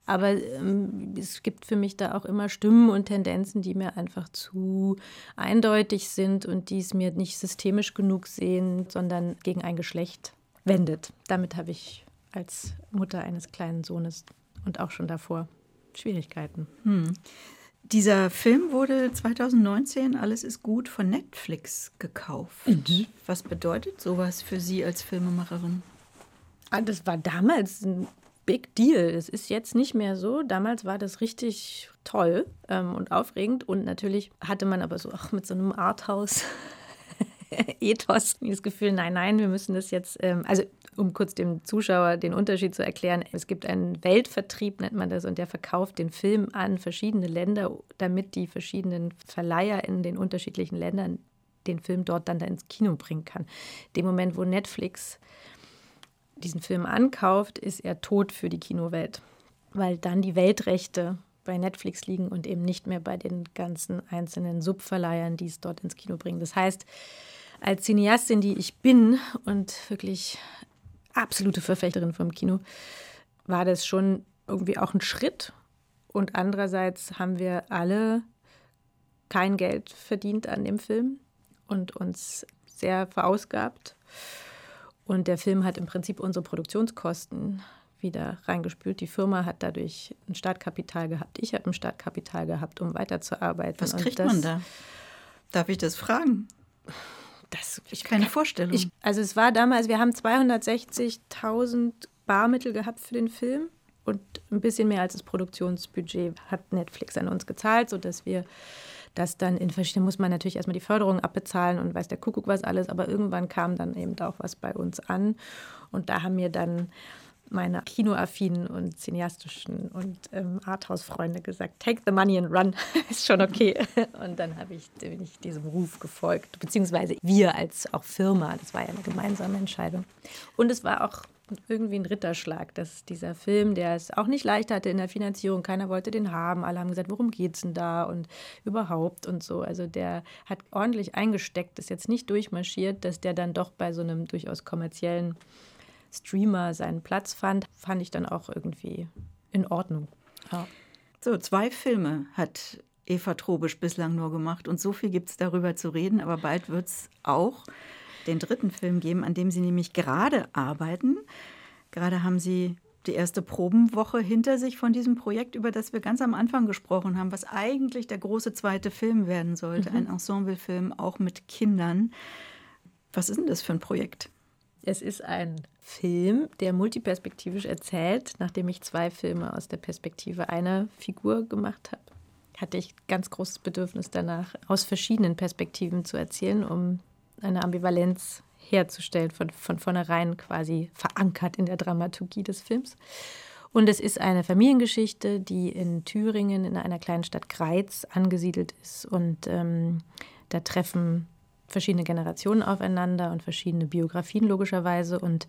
Aber ähm, es gibt für mich da auch immer Stimmen und Tendenzen, die mir einfach zu eindeutig sind und die es mir nicht systemisch genug sehen, sondern gegen ein Geschlecht wendet. Damit habe ich als Mutter eines kleinen Sohnes und auch schon davor Schwierigkeiten. Hm. Dieser Film wurde 2019, Alles ist gut, von Netflix gekauft. Mhm. Was bedeutet sowas für Sie als Filmemacherin? Ah, das war damals ein Big Deal. Das ist jetzt nicht mehr so. Damals war das richtig toll ähm, und aufregend. Und natürlich hatte man aber so auch mit so einem Arthouse Ethos das Gefühl, nein, nein, wir müssen das jetzt, ähm, also um kurz dem Zuschauer den Unterschied zu erklären, es gibt einen Weltvertrieb, nennt man das, und der verkauft den Film an verschiedene Länder, damit die verschiedenen Verleiher in den unterschiedlichen Ländern den Film dort dann da ins Kino bringen kann. Dem Moment, wo Netflix diesen Film ankauft, ist er tot für die Kinowelt, weil dann die Weltrechte bei Netflix liegen und eben nicht mehr bei den ganzen einzelnen Subverleihern, die es dort ins Kino bringen. Das heißt, als Cineastin, die ich bin und wirklich absolute Verfechterin vom Kino, war das schon irgendwie auch ein Schritt. Und andererseits haben wir alle kein Geld verdient an dem Film und uns sehr verausgabt. Und der Film hat im Prinzip unsere Produktionskosten wieder reingespült. Die Firma hat dadurch ein Startkapital gehabt. Ich habe ein Startkapital gehabt, um weiterzuarbeiten. Was kriegt das, man da? Darf ich das fragen? Das ich keine Vorstellung. Ich, also es war damals, wir haben 260.000 Barmittel gehabt für den Film und ein bisschen mehr als das Produktionsbudget hat Netflix an uns gezahlt, sodass wir das dann in verschiedenen, muss man natürlich erstmal die Förderung abbezahlen und weiß der Kuckuck was alles, aber irgendwann kam dann eben auch was bei uns an und da haben wir dann meine kinoaffinen und cineastischen und ähm, Arthouse-Freunde gesagt, take the money and run, ist schon okay. Und dann habe ich, bin ich diesem Ruf gefolgt, beziehungsweise wir als auch Firma, das war ja eine gemeinsame Entscheidung. Und es war auch irgendwie ein Ritterschlag, dass dieser Film, der es auch nicht leicht hatte in der Finanzierung, keiner wollte den haben, alle haben gesagt, worum geht es denn da und überhaupt und so. Also der hat ordentlich eingesteckt, ist jetzt nicht durchmarschiert, dass der dann doch bei so einem durchaus kommerziellen Streamer seinen Platz fand, fand ich dann auch irgendwie in Ordnung. Ja. So, zwei Filme hat Eva Trobisch bislang nur gemacht und so viel gibt es darüber zu reden, aber bald wird es auch den dritten Film geben, an dem Sie nämlich gerade arbeiten. Gerade haben Sie die erste Probenwoche hinter sich von diesem Projekt, über das wir ganz am Anfang gesprochen haben, was eigentlich der große zweite Film werden sollte, mhm. ein Ensemblefilm auch mit Kindern. Was ist denn das für ein Projekt? Es ist ein Film, der multiperspektivisch erzählt. Nachdem ich zwei Filme aus der Perspektive einer Figur gemacht habe, hatte ich ganz großes Bedürfnis danach, aus verschiedenen Perspektiven zu erzählen, um eine Ambivalenz herzustellen, von, von vornherein quasi verankert in der Dramaturgie des Films. Und es ist eine Familiengeschichte, die in Thüringen in einer kleinen Stadt Greiz angesiedelt ist. Und ähm, da treffen verschiedene Generationen aufeinander und verschiedene Biografien logischerweise. Und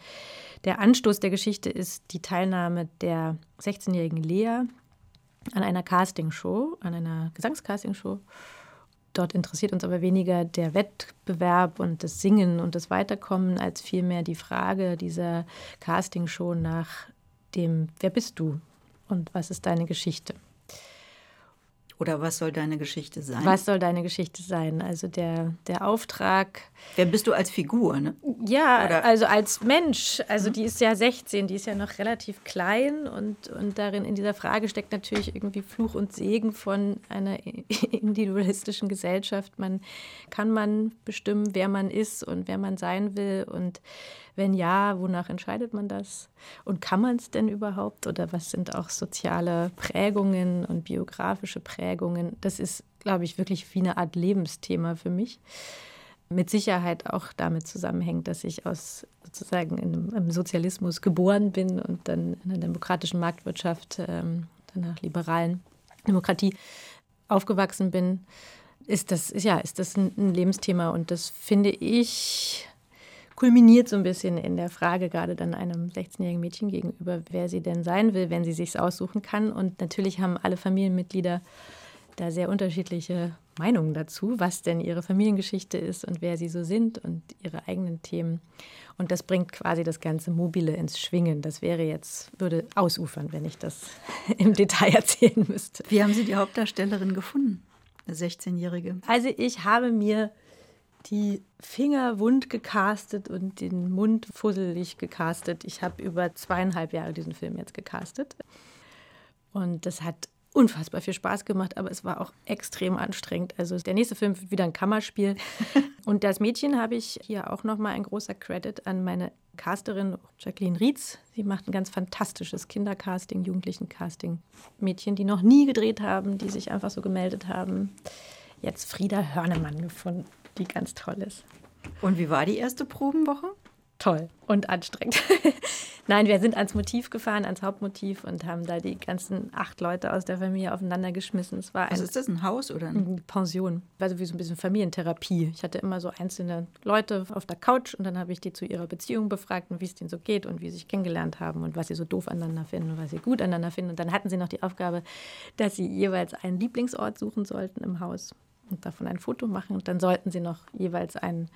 der Anstoß der Geschichte ist die Teilnahme der 16-jährigen Lea an einer Castingshow, an einer Gesangscastingshow. Dort interessiert uns aber weniger der Wettbewerb und das Singen und das Weiterkommen, als vielmehr die Frage dieser Castingshow nach dem, wer bist du und was ist deine Geschichte? Oder was soll deine Geschichte sein? Was soll deine Geschichte sein? Also der, der Auftrag. Wer bist du als Figur? Ne? Ja, Oder? also als Mensch. Also mhm. die ist ja 16, die ist ja noch relativ klein und, und darin in dieser Frage steckt natürlich irgendwie Fluch und Segen von einer individualistischen Gesellschaft. Man kann man bestimmen, wer man ist und wer man sein will und wenn ja, wonach entscheidet man das? Und kann man es denn überhaupt? Oder was sind auch soziale Prägungen und biografische Prägungen? Das ist, glaube ich, wirklich wie eine Art Lebensthema für mich. Mit Sicherheit auch damit zusammenhängt, dass ich aus sozusagen im Sozialismus geboren bin und dann in einer demokratischen Marktwirtschaft, ähm, danach liberalen Demokratie aufgewachsen bin ist das, ja, ist das ein, Lebensthema und das finde ich kulminiert so ein bisschen in der Frage gerade dann einem 16-jährigen Mädchen gegenüber, wer sie denn sein will, wenn sie sich aussuchen kann. Und natürlich haben alle Familienmitglieder da sehr unterschiedliche Meinungen dazu, was denn ihre Familiengeschichte ist und wer sie so sind und ihre eigenen Themen. Und das bringt quasi das ganze Mobile ins Schwingen. Das wäre jetzt, würde ausufern, wenn ich das im Detail erzählen müsste. Wie haben Sie die Hauptdarstellerin gefunden, eine 16-Jährige? Also ich habe mir die Finger wund gecastet und den Mund fusselig gecastet. Ich habe über zweieinhalb Jahre diesen Film jetzt gecastet. Und das hat unfassbar viel Spaß gemacht, aber es war auch extrem anstrengend. Also der nächste Film wird wieder ein Kammerspiel. Und das Mädchen habe ich hier auch nochmal ein großer Credit an meine Casterin Jacqueline Rietz. Sie macht ein ganz fantastisches Kindercasting, Jugendlichen-Casting. Mädchen, die noch nie gedreht haben, die sich einfach so gemeldet haben. Jetzt Frieda Hörnemann gefunden die ganz toll ist. Und wie war die erste Probenwoche? toll und anstrengend. Nein, wir sind ans Motiv gefahren, ans Hauptmotiv und haben da die ganzen acht Leute aus der Familie aufeinander geschmissen. Es war ein, Also ist das ein Haus oder ein eine Pension. Also wie so ein bisschen Familientherapie. Ich hatte immer so einzelne Leute auf der Couch und dann habe ich die zu ihrer Beziehung befragt und wie es denen so geht und wie sie sich kennengelernt haben und was sie so doof aneinander finden und was sie gut aneinander finden. Und dann hatten sie noch die Aufgabe, dass sie jeweils einen Lieblingsort suchen sollten im Haus und davon ein Foto machen. Und dann sollten sie noch jeweils ein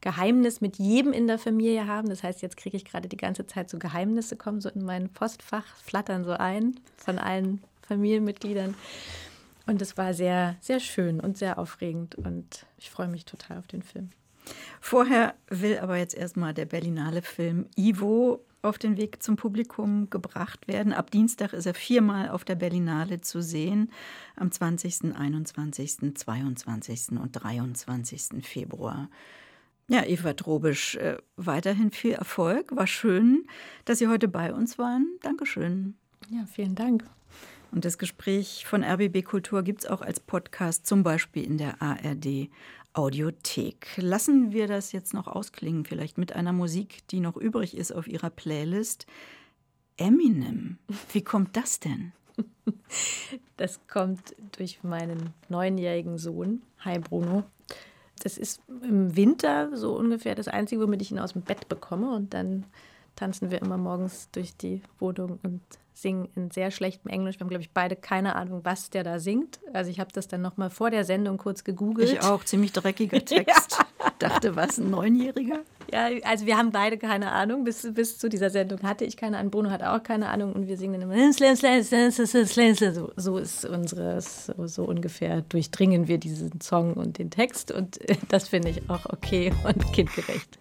Geheimnis mit jedem in der Familie haben. Das heißt, jetzt kriege ich gerade die ganze Zeit so Geheimnisse, kommen so in mein Postfach, flattern so ein von allen Familienmitgliedern. Und es war sehr, sehr schön und sehr aufregend und ich freue mich total auf den Film. Vorher will aber jetzt erstmal der Berlinale Film Ivo auf den Weg zum Publikum gebracht werden. Ab Dienstag ist er viermal auf der Berlinale zu sehen. Am 20., 21., 22. und 23. Februar. Ja, Eva Drobisch, äh, weiterhin viel Erfolg. War schön, dass Sie heute bei uns waren. Dankeschön. Ja, vielen Dank. Und das Gespräch von RBB Kultur gibt es auch als Podcast, zum Beispiel in der ARD Audiothek. Lassen wir das jetzt noch ausklingen, vielleicht mit einer Musik, die noch übrig ist auf Ihrer Playlist. Eminem. Wie kommt das denn? Das kommt durch meinen neunjährigen Sohn. Hi Bruno. Das ist im Winter so ungefähr das Einzige, womit ich ihn aus dem Bett bekomme. Und dann tanzen wir immer morgens durch die Wohnung und singen in sehr schlechtem Englisch. Wir haben, glaube ich, beide keine Ahnung, was der da singt. Also ich habe das dann noch mal vor der Sendung kurz gegoogelt. Ich auch, ziemlich dreckiger Text. Dachte, was, ein Neunjähriger? Ja, also wir haben beide keine Ahnung. Bis, bis zu dieser Sendung hatte ich keine Ahnung. Bruno hat auch keine Ahnung. Und wir singen dann immer so, so ist unseres, so, so ungefähr durchdringen wir diesen Song und den Text. Und das finde ich auch okay und kindgerecht.